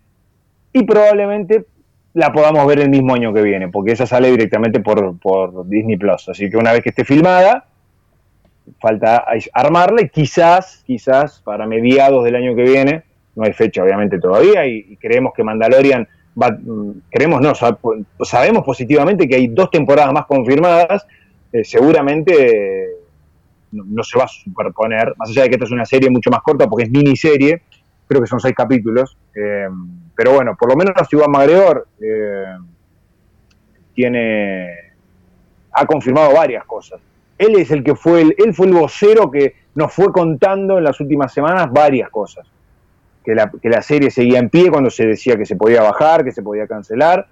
y probablemente la podamos ver el mismo año que viene, porque esa sale directamente por, por Disney Plus. Así que una vez que esté filmada, falta armarla y quizás, quizás para mediados del año que viene, no hay fecha obviamente todavía, y creemos que Mandalorian creemos no, sabemos positivamente que hay dos temporadas más confirmadas, eh, seguramente no, se va a superponer, más allá de que esta es una serie mucho más corta porque es miniserie, creo que son seis capítulos, eh, pero bueno, por lo menos Iván Magregor eh, tiene, ha confirmado varias cosas. Él es el que fue, el, él fue el vocero que nos fue contando en las últimas semanas varias cosas que la, serie seguía en pie cuando se decía que se podía bajar, que se podía cancelar,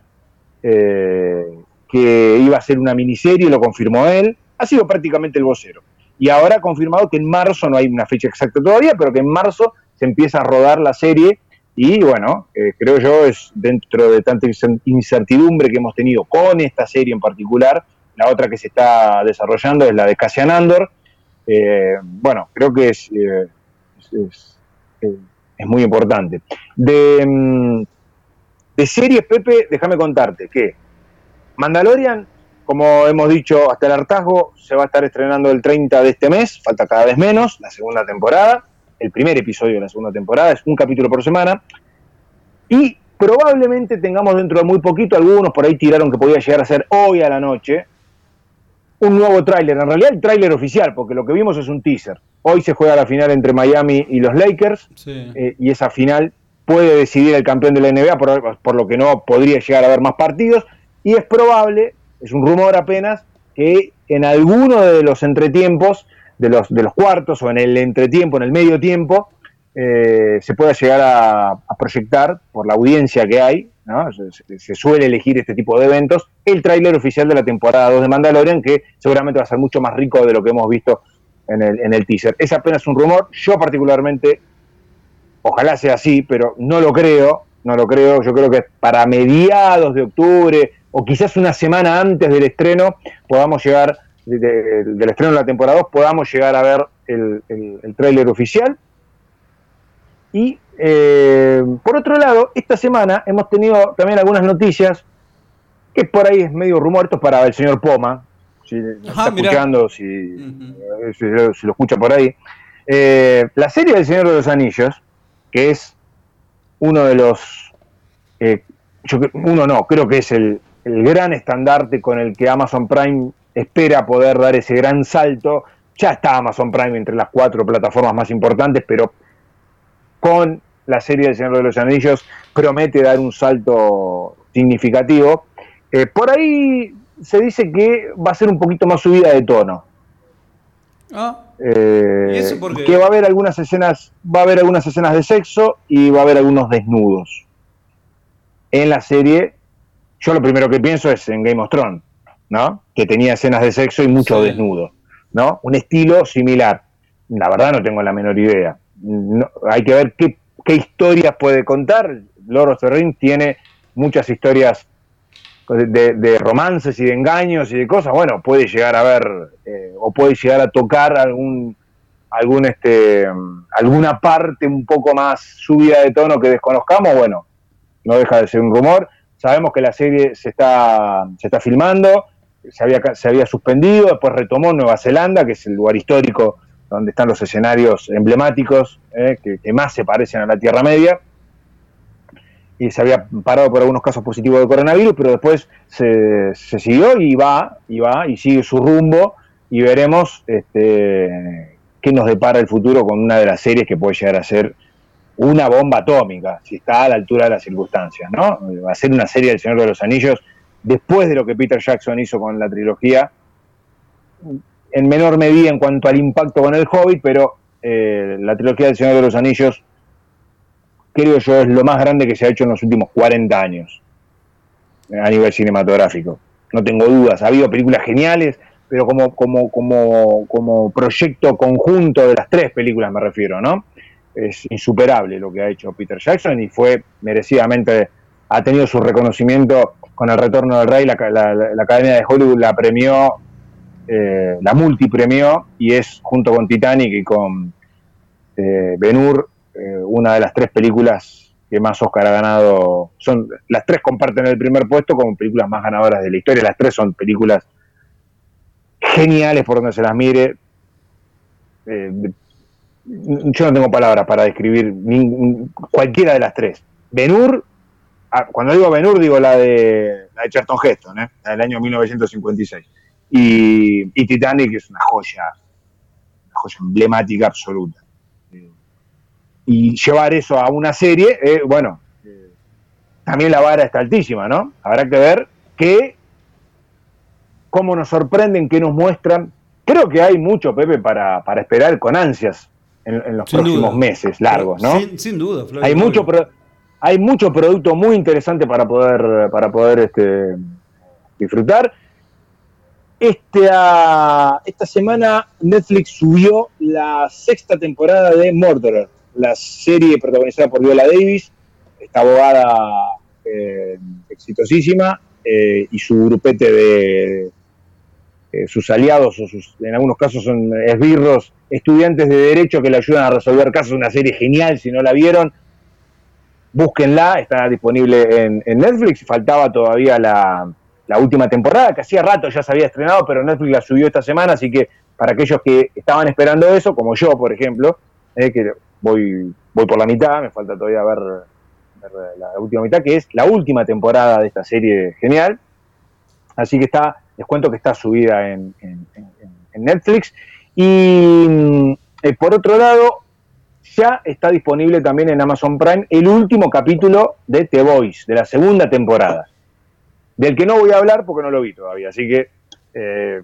eh, que iba a ser una miniserie, lo confirmó él, ha sido prácticamente el vocero. Y ahora ha confirmado que en marzo, no hay una fecha exacta todavía, pero que en marzo se empieza a rodar la serie y bueno, eh, creo yo es dentro de tanta incertidumbre que hemos tenido con esta serie en particular, la otra que se está desarrollando es la de Cassian Andor. Eh, bueno, creo que es, eh, es, es, muy importante. De, mm, de series, Pepe, déjame contarte que Mandalorian, como hemos dicho hasta el hartazgo, se va a estar estrenando el 30 de este mes, falta cada vez menos, la segunda temporada, el primer episodio de la segunda temporada, es un capítulo por semana. Y probablemente tengamos dentro de muy poquito, algunos por ahí tiraron que podía llegar a ser hoy a la noche, un nuevo tráiler, en realidad el tráiler oficial, porque lo que vimos es un teaser. Hoy se juega la final entre Miami y los Lakers, eh, y esa final puede decidir el campeón de la NBA, por, lo que no podría llegar a haber más partidos, y es probable, es un rumor apenas, que en alguno de los entretiempos, de los, de los cuartos o en el entretiempo, en el medio tiempo, eh, se pueda llegar a, proyectar por la audiencia que hay, se, suele elegir este tipo de eventos, el tráiler oficial de la temporada 2 de Mandalorian, que seguramente va a ser mucho más rico de lo que hemos visto en el, en el teaser. Es apenas un rumor, yo particularmente, ojalá sea así, pero no lo creo, no lo creo, yo creo que para mediados de octubre o quizás una semana antes del estreno podamos llegar, del estreno de la temporada 2, podamos llegar a ver el, el, el tráiler oficial. Y eh, por otro lado, esta semana hemos tenido también algunas noticias que por ahí es medio rumor, esto es para el señor Poma, si está escuchando, si, eh, si, lo escucha por ahí. Eh, la serie del Señor de los Anillos, que es uno de los, yo, uno no, creo que es el, el gran estandarte con el que Amazon Prime espera poder dar ese gran salto. Ya está Amazon Prime entre las cuatro plataformas más importantes, pero con la serie del Señor de los Anillos promete dar un salto significativo. Eh, por ahí se dice que va a ser un poquito más subida de tono. Ah. Eh, que va a haber algunas escenas, va a haber algunas escenas de sexo y va a haber algunos desnudos. En la serie, yo lo primero que pienso es en Game of Thrones, ¿no? Que tenía escenas de sexo y mucho desnudo, ¿no? Un estilo similar. La verdad no tengo la menor idea hay que ver qué, historias puede contar. The Rings tiene muchas historias de, romances y de engaños y de cosas. Bueno, puede llegar a ver eh, o puede llegar a tocar algún algún este alguna parte un poco más subida de tono que desconozcamos. Bueno, no deja de ser un rumor. Sabemos que la serie se está se está filmando, se había se había suspendido, después retomó Nueva Zelanda, que es el lugar histórico donde están los escenarios emblemáticos eh, que, más se parecen a la Tierra Media. Y se había parado por algunos casos positivos de coronavirus, pero después se, siguió y va, y va, y sigue su rumbo, y veremos este, qué nos depara el futuro con una de las series que puede llegar a ser una bomba atómica, si está a la altura de las circunstancias, ¿no? Va a ser una serie del Señor de los Anillos después de lo que Peter Jackson hizo con la trilogía, en menor medida en cuanto al impacto con el Hobbit, pero eh, la trilogía del Señor de los Anillos, creo yo, es lo más grande que se ha hecho en los últimos 40 años eh, a nivel cinematográfico. No tengo dudas, ha habido películas geniales, pero como, como, como, como proyecto conjunto de las tres películas me refiero, ¿no? Es insuperable lo que ha hecho Peter Jackson y fue merecidamente, ha tenido su reconocimiento con el retorno del rey, la, la Academia de Hollywood la premió eh, la multipremió y es junto con Titanic y con eh, Ben Hur eh, una de las tres películas que más Oscar ha ganado. Son las tres comparten el primer puesto como películas más ganadoras de la historia. Las tres son películas geniales por donde se las mire. yo no tengo palabras para describir cualquiera de las tres. Ben Hur, ah, cuando digo Ben Hur digo la de la de Charlton Heston, la del año 1956 y, Titanic es una joya, una joya emblemática absoluta. Eh, y llevar eso a una serie, eh, bueno, eh, también la vara está altísima, ¿no? Habrá que ver qué, cómo nos sorprenden, qué nos muestran. Creo que hay mucho, Pepe, para, esperar con ansias en, los próximos meses largos, ¿no? Sin, duda, Hay mucho, hay mucho producto muy interesante para poder, para poder este, disfrutar. Esta, esta semana Netflix subió la sexta temporada de Murderer, la serie protagonizada por Viola Davis, esta abogada eh, exitosísima, eh, y su grupete de, eh, sus aliados o sus, en algunos casos son esbirros, estudiantes de derecho que le ayudan a resolver casos, una serie genial, si no la vieron, búsquenla, está disponible en, Netflix, faltaba todavía la, última temporada, que hacía rato ya se había estrenado, pero Netflix la subió esta semana, así que para aquellos que estaban esperando eso, como yo, por ejemplo, eh, que voy, voy por la mitad, me falta todavía ver, la última mitad, que es la última temporada de esta serie genial, así que está, les cuento que está subida en, Netflix, y eh, por otro lado, ya está disponible también en Amazon Prime el último capítulo de The Voice, de la segunda temporada, del que no voy a hablar porque no lo vi todavía, así que eh,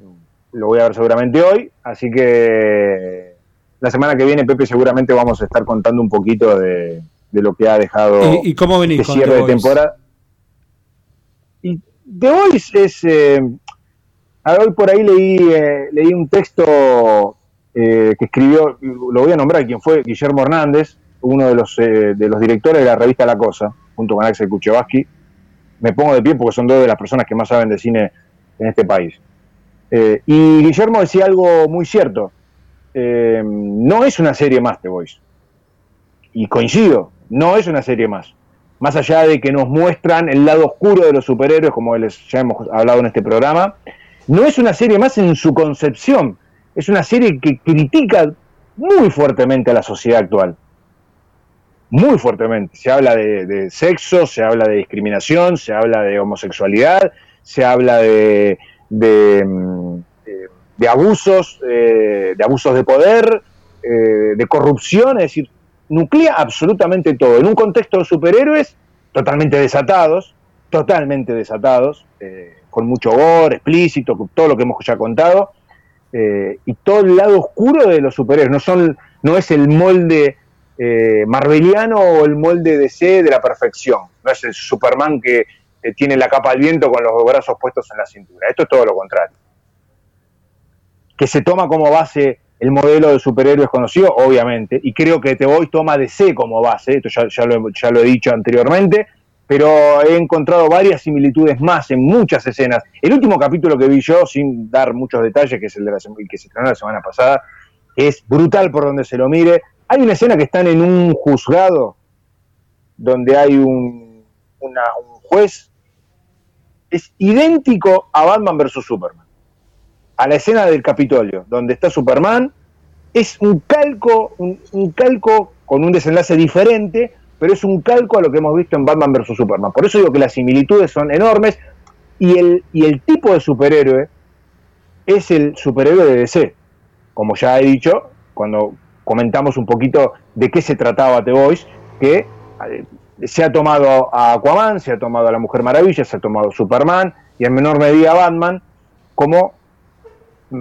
lo voy a ver seguramente hoy, así que la semana que viene, Pepe, seguramente vamos a estar contando un poquito de, lo que ha dejado ¿Y, cómo venís este cierre de temporada. Y The Voice es... Eh, hoy por ahí leí, eh, leí un texto eh, que escribió, lo voy a nombrar, quien fue Guillermo Hernández, uno de los, eh, de los directores de la revista La Cosa, junto con Axel Kuchevaski. Me pongo de pie porque son dos de las personas que más saben de cine en este país. Eh, y Guillermo decía algo muy cierto. no es una serie más The Voice. Y coincido, no es una serie más. Más allá de que nos muestran el lado oscuro de los superhéroes, como les ya hemos hablado en este programa, no es una serie más en su concepción es una serie que critica muy fuertemente a la sociedad actual. Muy fuertemente. Se habla de, sexo, se habla de discriminación, se habla de homosexualidad, se habla de, de, mm, abusos, eh, de abusos de poder, eh, de corrupción, es decir, nuclea absolutamente todo. En un contexto de superhéroes totalmente desatados, totalmente desatados, eh, con mucho gore, explícito, todo lo que hemos ya contado, eh, y todo el lado oscuro de los superhéroes. No, son, no es el molde eh, marbeliano o el molde de C de la perfección. No es el Superman que tiene la capa al viento con los brazos puestos en la cintura. Esto es todo lo contrario. Que se toma como base el modelo de superhéroes conocido, obviamente, y creo que The Voice toma C como base, esto ya, ya, lo, ya lo he dicho anteriormente, pero he encontrado varias similitudes más en muchas escenas. El último capítulo que vi yo, sin dar muchos detalles, que es el de la que se estrenó la semana pasada, es brutal por donde se lo mire. Hay una escena que están en un juzgado donde hay un, juez. Es idéntico a Batman vs. Superman. A la escena del Capitolio, donde está Superman. Es un calco, un calco con un desenlace diferente, pero es un calco a lo que hemos visto en Batman vs. Superman. Por eso digo que las similitudes son enormes y el, y el tipo de superhéroe es el superhéroe de DC. Como ya he dicho, cuando comentamos un poquito de qué se trataba The Voice, que eh, se ha tomado a Aquaman, se ha tomado a la Mujer Maravilla, se ha tomado a Superman y en menor medida a Batman como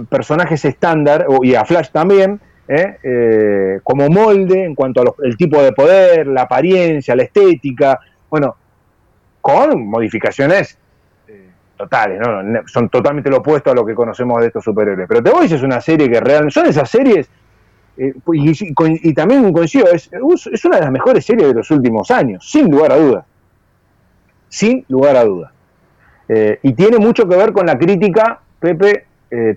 personajes estándar, y a Flash también, ¿eh? Eh, como molde en cuanto al tipo de poder, la apariencia, la estética, bueno, con modificaciones eh, totales, ¿no? son totalmente lo opuesto a lo que conocemos de estos superhéroes. Pero The Voice es una serie que realmente, son esas series, y, también coincido, es, es una de las mejores series de los últimos años, sin lugar a duda. Sin lugar a duda. y tiene mucho que ver con la crítica, Pepe,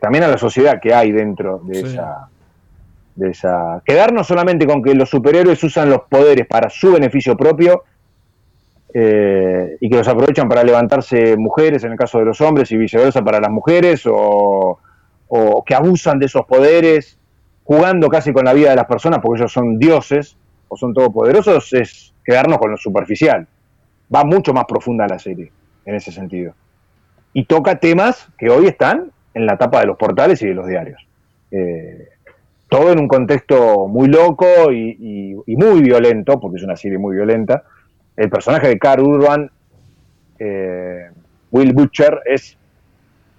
también a la sociedad que hay dentro de esa de esa. Quedarnos solamente con que los superhéroes usan los poderes para su beneficio propio eh, y que los aprovechan para levantarse mujeres, en el caso de los hombres, y viceversa para las mujeres, o, que abusan de esos poderes, jugando casi con la vida de las personas porque ellos son dioses o son todopoderosos, es quedarnos con lo superficial. Va mucho más profunda la serie en ese sentido. Y toca temas que hoy están en la tapa de los portales y de los diarios. Eh, todo en un contexto muy loco y, muy violento, porque es una serie muy violenta. El personaje de Carl Urban, eh, Will Butcher, es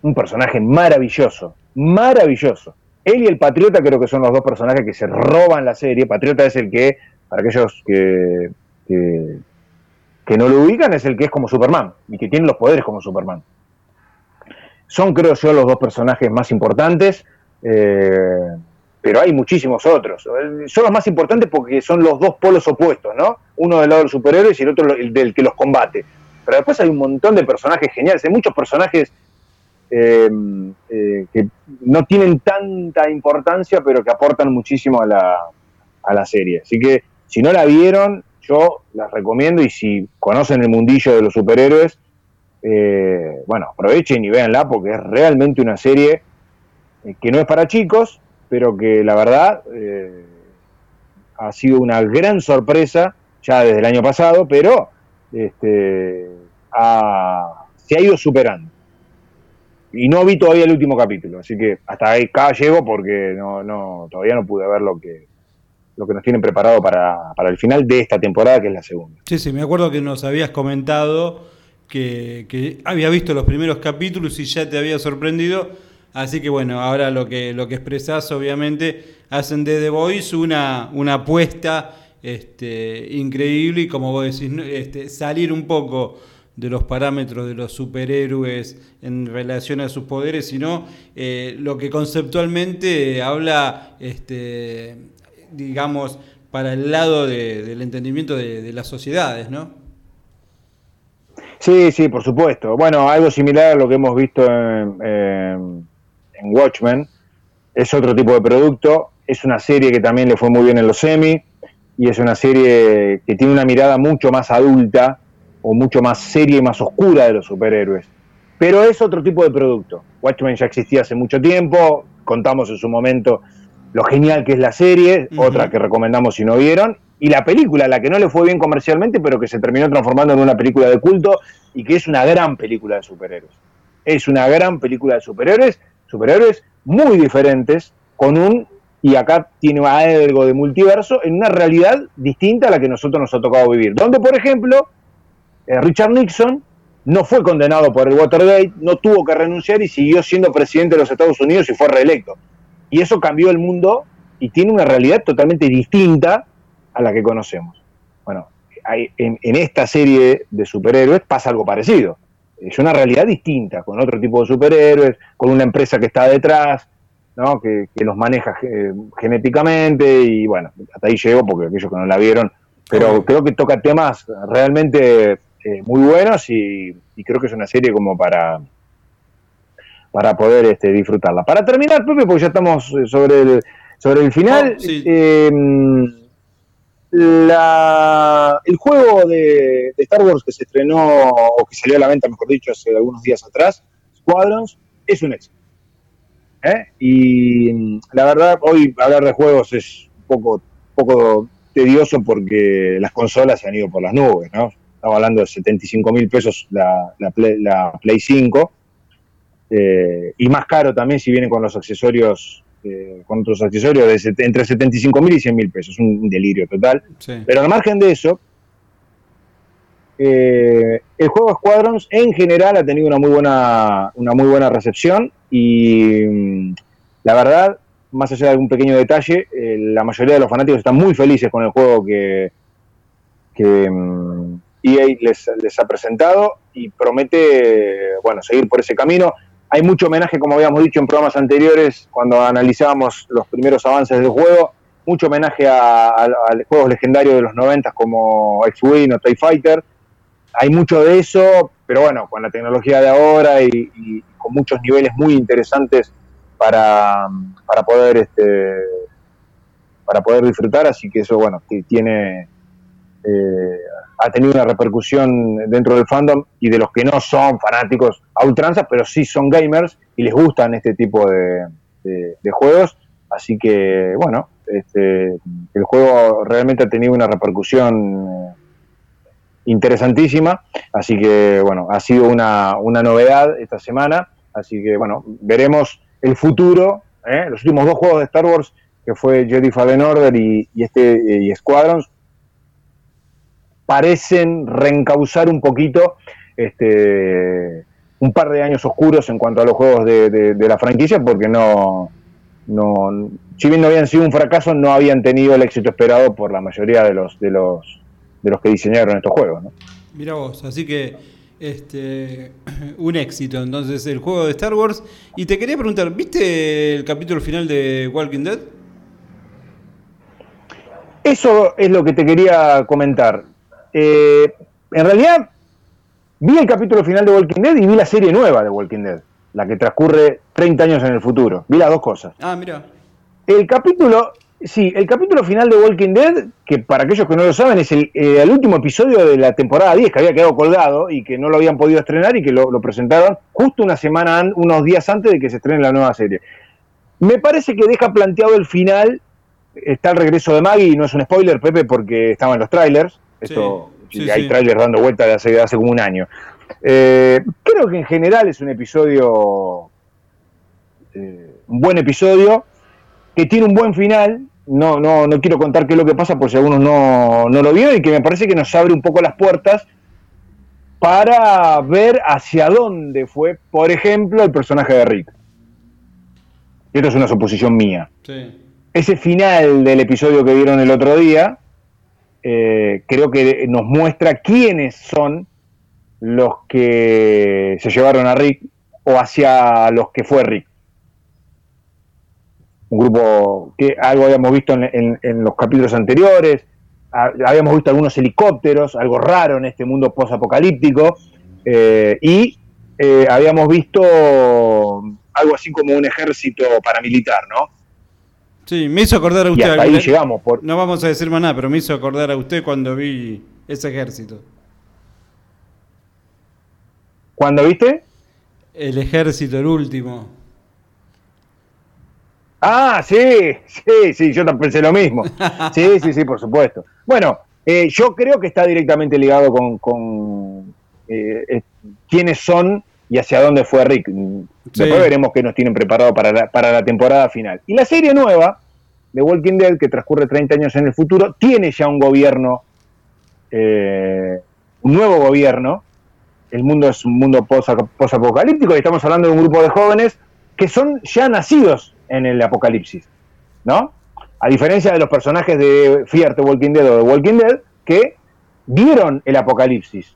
un personaje maravilloso, maravilloso. Él y el Patriota creo que son los dos personajes que se roban la serie. Patriota es el que, para aquellos que, que, no lo ubican, es el que es como Superman y que tiene los poderes como Superman. Son, creo yo, los dos personajes más importantes. Eh, pero hay muchísimos otros. Son los más importantes porque son los dos polos opuestos, ¿no? Uno del lado de los superhéroes y el otro del que los combate. Pero después hay un montón de personajes geniales, hay muchos personajes eh, eh, que no tienen tanta importancia, pero que aportan muchísimo a la, a la serie. Así que si no la vieron, yo las recomiendo y si conocen el mundillo de los superhéroes, eh, bueno, aprovechen y véanla porque es realmente una serie que no es para chicos, pero que la verdad ha sido una gran sorpresa ya desde el año pasado, pero este, se ha ido superando. Y no vi todavía el último capítulo, así que hasta ahí acá llego porque no, no, todavía no pude ver lo que, lo que nos tienen preparado para, para, el final de esta temporada, que es la segunda. Sí, sí, me acuerdo que nos habías comentado que había visto los primeros capítulos y ya te había sorprendido. Así que bueno, ahora lo que, lo que expresás, obviamente, hacen de The Voice una, una apuesta este, increíble y como vos decís, este, salir un poco de los parámetros de los superhéroes en relación a sus poderes, sino eh, lo que conceptualmente habla, este, digamos, para el lado del entendimiento de, las sociedades, ¿no? Sí, sí, por supuesto. Bueno, algo similar a lo que hemos visto en, en Watchmen. Es otro tipo de producto. Es una serie que también le fue muy bien en los semi y es una serie que tiene una mirada mucho más adulta o mucho más seria y más oscura de los superhéroes. Pero es otro tipo de producto. Watchmen ya existía hace mucho tiempo, contamos en su momento lo genial que es la serie, otra que recomendamos si no vieron, y la película, la que no le fue bien comercialmente, pero que se terminó transformando en una película de culto y que es una gran película de superhéroes. Es una gran película de superhéroes, superhéroes muy diferentes, con un y acá tiene algo de multiverso en una realidad distinta a la que nosotros nos ha tocado vivir. Donde, por ejemplo, eh, Richard Nixon no fue condenado por el Watergate, no tuvo que renunciar y siguió siendo presidente de los Estados Unidos y fue reelecto. Y eso cambió el mundo y tiene una realidad totalmente distinta a la que conocemos. Bueno, en, en esta serie de superhéroes pasa algo parecido. Es una realidad distinta, con otro tipo de superhéroes, con una empresa que está detrás, ¿no? que, los maneja genéticamente y bueno, hasta ahí llego porque aquellos que no la vieron, pero creo que toca temas realmente eh, muy buenos y, creo que es una serie como para para poder este, disfrutarla. Para terminar, Pepe, porque ya estamos eh, sobre el, sobre el final, em, la, el juego de, Star Wars que se estrenó, o que salió a la venta, mejor dicho, hace algunos días atrás, Squadrons, es un éxito. ¿eh? Y la verdad, hoy hablar de juegos es un poco, poco tedioso porque las consolas se han ido por las nubes, ¿no? Estamos hablando de 75 mil pesos la, la, Play, 5. Eh, y más caro también si viene con los accesorios, eh, con otros accesorios, de entre 75 mil y 100 mil pesos. Un, delirio total. Pero al margen de eso, el juego Squadrons en general ha tenido una muy buena, una muy buena recepción y mm, la verdad, más allá de algún pequeño detalle, eh, la mayoría de los fanáticos están muy felices con el juego que, que mm, EA les, les, ha presentado y promete, bueno, seguir por ese camino. Hay mucho homenaje, como habíamos dicho en programas anteriores, cuando analizábamos los primeros avances del juego, mucho homenaje a, juegos legendarios de los 90 como X-Wing o TIE Fighter. Hay mucho de eso, pero bueno, con la tecnología de ahora y con muchos niveles muy interesantes para, para poder este para poder disfrutar, así que eso bueno, tiene eh, ha tenido una repercusión dentro del fandom y de los que no son fanáticos a ultranza, pero sí son gamers y les gustan este tipo de, de, juegos, así que bueno, este, el juego realmente ha tenido una repercusión eh, interesantísima, así que bueno, ha sido una, una novedad esta semana Así que bueno, veremos el futuro. ¿eh? Los últimos dos juegos de Star Wars, que fue Jedi Fallen Order y, este y Squadrons, parecen reencauzar un poquito este, un par de años oscuros en cuanto a los juegos de, la franquicia, porque no, no, si bien no habían sido un fracaso, no habían tenido el éxito esperado por la mayoría de los de los de los que diseñaron estos juegos. ¿no? Mira vos, así que este, *clears throat* un éxito entonces el juego de Star Wars. Y te quería preguntar, ¿viste el capítulo final de Walking Dead? Eso es lo que te quería comentar. Eh, en realidad, vi el capítulo final de Walking Dead y vi la serie nueva de Walking Dead. la que transcurre 30 años en el futuro. Vi las dos cosas. Ah, mira. El capítulo, sí, el capítulo final de Walking Dead, que para aquellos que no lo saben, es el, eh, el último episodio de la temporada 10 que había quedado colgado y que no lo habían podido estrenar y que lo, lo presentaron justo una semana, an- unos días antes de que se estrene la nueva serie. Me parece que deja planteado el final. Está el regreso de Maggie, y no es un spoiler, Pepe, porque estaban los trailers. Esto, Sí, sí, hay sí. trailers dando vueltas de hace, hace como un año. Eh, creo que en general es un episodio, eh, un buen episodio, que tiene un buen final. No, no, no quiero contar qué es lo que pasa por si algunos no, no lo vieron y que me parece que nos abre un poco las puertas para ver hacia dónde fue, por ejemplo, el personaje de Rick. Y esto es una suposición mía. Ese final del episodio que vieron el otro día, eh, creo que nos muestra quiénes son los que se llevaron a Rick o hacia los que fue Rick. Un grupo que algo habíamos visto en, los capítulos anteriores, ha- habíamos visto algunos helicópteros, algo raro en este mundo post-apocalíptico, eh, y eh, habíamos visto algo así como un ejército paramilitar, ¿no? Sí, me hizo acordar a Y usted. hasta ahí llegamos. Por, No vamos a decir más nada, pero me hizo acordar a usted cuando vi ese ejército. ¿Cuándo viste? El ejército, el último. Ah, sí, sí, sí, yo también pensé lo mismo. Sí, sí, sí, por supuesto. Bueno, eh, yo creo que está directamente ligado con, con, eh, eh, quiénes son y hacia dónde fue Rick. Después veremos qué nos tienen preparado para la, para la temporada final. Y la serie nueva de Walking Dead, que transcurre 30 años en el futuro, tiene ya un gobierno, eh, un nuevo gobierno. El mundo es un mundo post-apocalíptico y estamos hablando de un grupo de jóvenes que son ya nacidos en el apocalipsis, ¿no? A diferencia de los personajes de Fear the Walking Dead o de Walking Dead, que vieron el apocalipsis.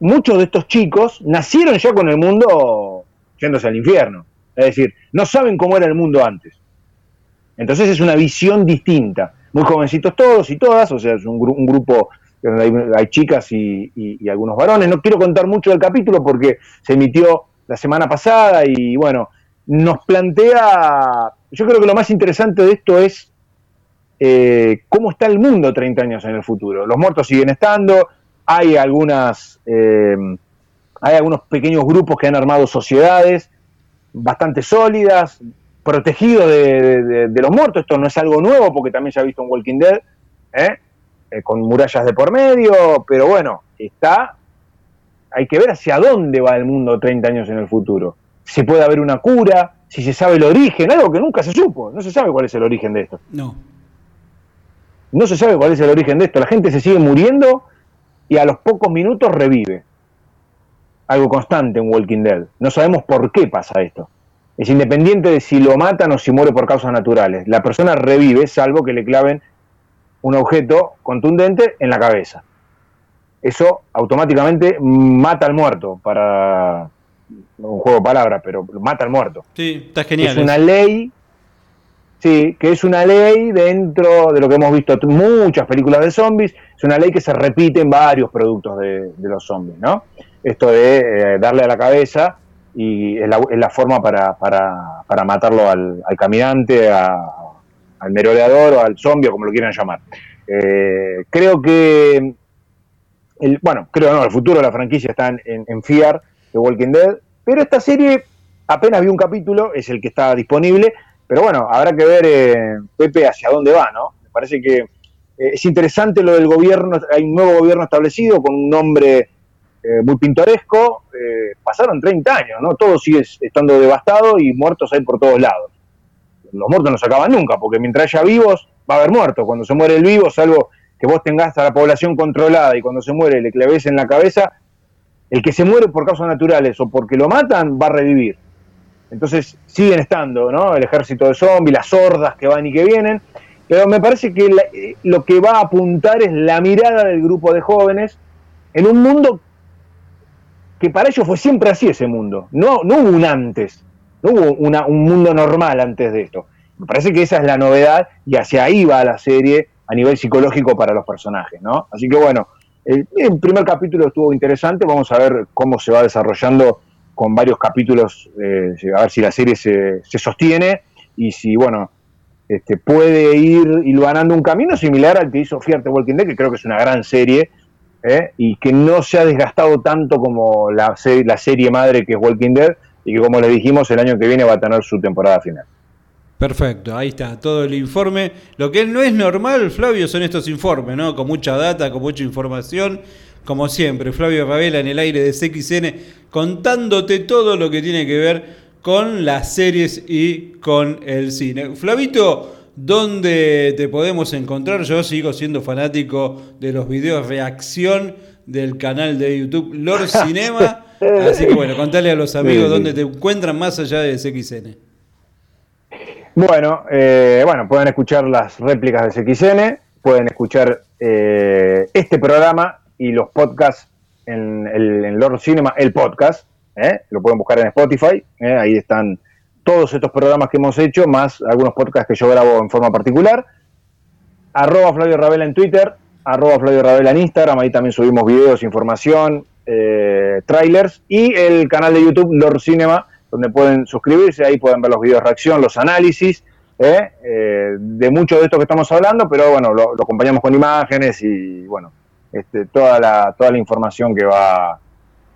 Muchos de estos chicos nacieron ya con el mundo yéndose al infierno. Es decir, no saben cómo era el mundo antes. Entonces es una visión distinta. Muy jovencitos todos y todas, o sea, es un, un grupo donde hay, hay chicas y, y- y algunos varones. No quiero contar mucho del capítulo porque se emitió la semana pasada y bueno, nos plantea, yo creo que lo más interesante de esto es eh, cómo está el mundo 30 años en el futuro. Los muertos siguen estando, hay algunas, eh, hay algunos pequeños grupos que han armado sociedades bastante sólidas, protegidos de, de- de- de los muertos. Esto no es algo nuevo porque también se ha visto en Walking Dead, ¿eh? Eh, con murallas de por medio, pero bueno, está. Hay que ver hacia dónde va el mundo 30 años en el futuro. Si puede haber una cura, si se sabe el origen, algo que nunca se supo. No se sabe cuál es el origen de esto. No. No se sabe cuál es el origen de esto. La gente se sigue muriendo y a los pocos minutos revive. Algo constante en Walking Dead. No sabemos por qué pasa esto. Es independiente de si lo matan o si muere por causas naturales. La persona revive salvo que le claven un objeto contundente en la cabeza. Eso automáticamente mata al muerto, para un juego de palabras, pero mata al muerto Sí, está genial. es una ley, sí, que es una ley dentro de lo que hemos visto muchas películas de zombies, es una ley que se repite en varios productos de, los zombies, ¿no? Esto de eh, darle a la cabeza y es la, forma para, para, para matarlo al, caminante, al merodeador o al zombie, o como lo quieran llamar. Eh, creo que, el, bueno, creo no, el futuro de la franquicia está en, en, en Fear, de Walking Dead, pero esta serie apenas vi un capítulo, es el que está disponible, pero bueno, habrá que ver, eh, Pepe, hacia dónde va, ¿no? Me parece que eh, es interesante lo del gobierno, hay un nuevo gobierno establecido con un nombre eh, muy pintoresco, pasaron 30 años, ¿no? Todo sigue estando devastado y muertos hay por todos lados. Los muertos no se acaban nunca, porque mientras haya vivos, va a haber muertos. Cuando se muere el vivo, salvo que vos tengas a la población controlada y cuando se muere le claves en la cabeza, el que se muere por causas naturales o porque lo matan va a revivir. Entonces siguen estando, ¿no? El ejército de zombies, las hordas que van y que vienen. Pero me parece que eh, lo que va a apuntar es la mirada del grupo de jóvenes en un mundo que para ellos fue siempre así ese mundo. No, no hubo un antes, no hubo un mundo normal antes de esto. Me parece que esa es la novedad y hacia ahí va la serie a nivel psicológico para los personajes, ¿no? Así que bueno, el, el primer capítulo estuvo interesante, vamos a ver cómo se va desarrollando con varios capítulos, eh, a ver si la serie se, sostiene y si, bueno, este, puede ir ganando un camino similar al que hizo Fear Walking Dead, que creo que es una gran serie, ¿eh? y que no se ha desgastado tanto como la, la serie madre que es Walking Dead, y que como le dijimos, el año que viene va a tener su temporada final. Perfecto, ahí está todo el informe. Lo que no es normal, Flavio, son estos informes, ¿no? Con mucha data, con mucha información. Como siempre, Flavio Ravela en el aire de CXN, contándote todo lo que tiene que ver con las series y con el cine. Flavito, ¿dónde te podemos encontrar? Yo sigo siendo fanático de los videos reacción del canal de YouTube Lord *laughs* Cinema. Así que bueno, contale a los amigos dónde te encuentran más allá de CXN. Bueno, eh, bueno, pueden escuchar las réplicas de CXN, pueden escuchar eh, este programa y los podcasts en, el, en Lord Cinema, el podcast, ¿eh? lo pueden buscar en Spotify, ¿eh? ahí están todos estos programas que hemos hecho, más algunos podcasts que yo grabo en forma particular. Arroba Flavio Ravela en Twitter, arroba Flavio Ravela en Instagram, ahí también subimos videos, información, eh, trailers, y el canal de YouTube Lord Cinema, donde pueden suscribirse, ahí pueden ver los videos de reacción, los análisis, de mucho de esto que estamos hablando, pero bueno, lo, acompañamos con imágenes y bueno, este, toda, la, toda la información que va,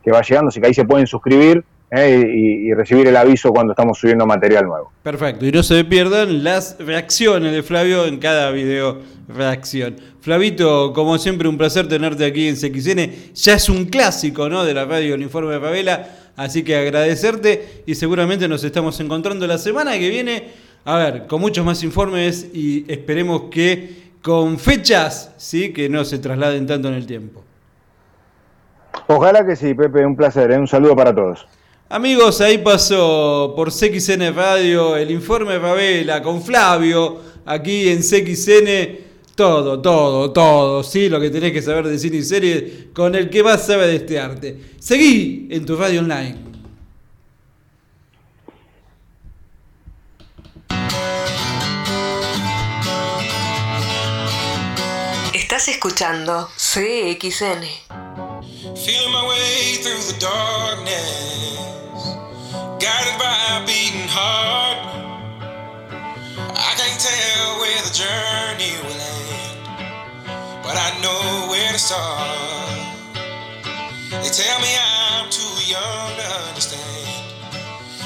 que va llegando, así que ahí se pueden suscribir eh, y, recibir el aviso cuando estamos subiendo material nuevo. Perfecto, y no se pierdan las reacciones de Flavio en cada video reacción. Flavito, como siempre, un placer tenerte aquí en CXN. Ya es un clásico ¿no? de la radio El Informe de Favela, así que agradecerte y seguramente nos estamos encontrando la semana que viene, a ver, con muchos más informes y esperemos que con fechas, ¿sí? que no se trasladen tanto en el tiempo. Ojalá que sí, Pepe, un placer, ¿eh? un saludo para todos. Amigos, ahí pasó por CXN Radio el informe Ravela con Flavio, aquí en CXN. Todo, todo, todo, sí, lo que tenés que saber de cine y serie con el que más sabe de este arte. Seguí en tu radio online. Estás escuchando CXN. Feeling my way through the darkness, guided by a beating heart. I can't tell where the journey will end, but I know where to start. They tell me I'm too young to understand.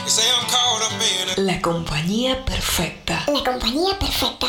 They say I'm caught up in a... La compañía perfecta. La compañía perfecta.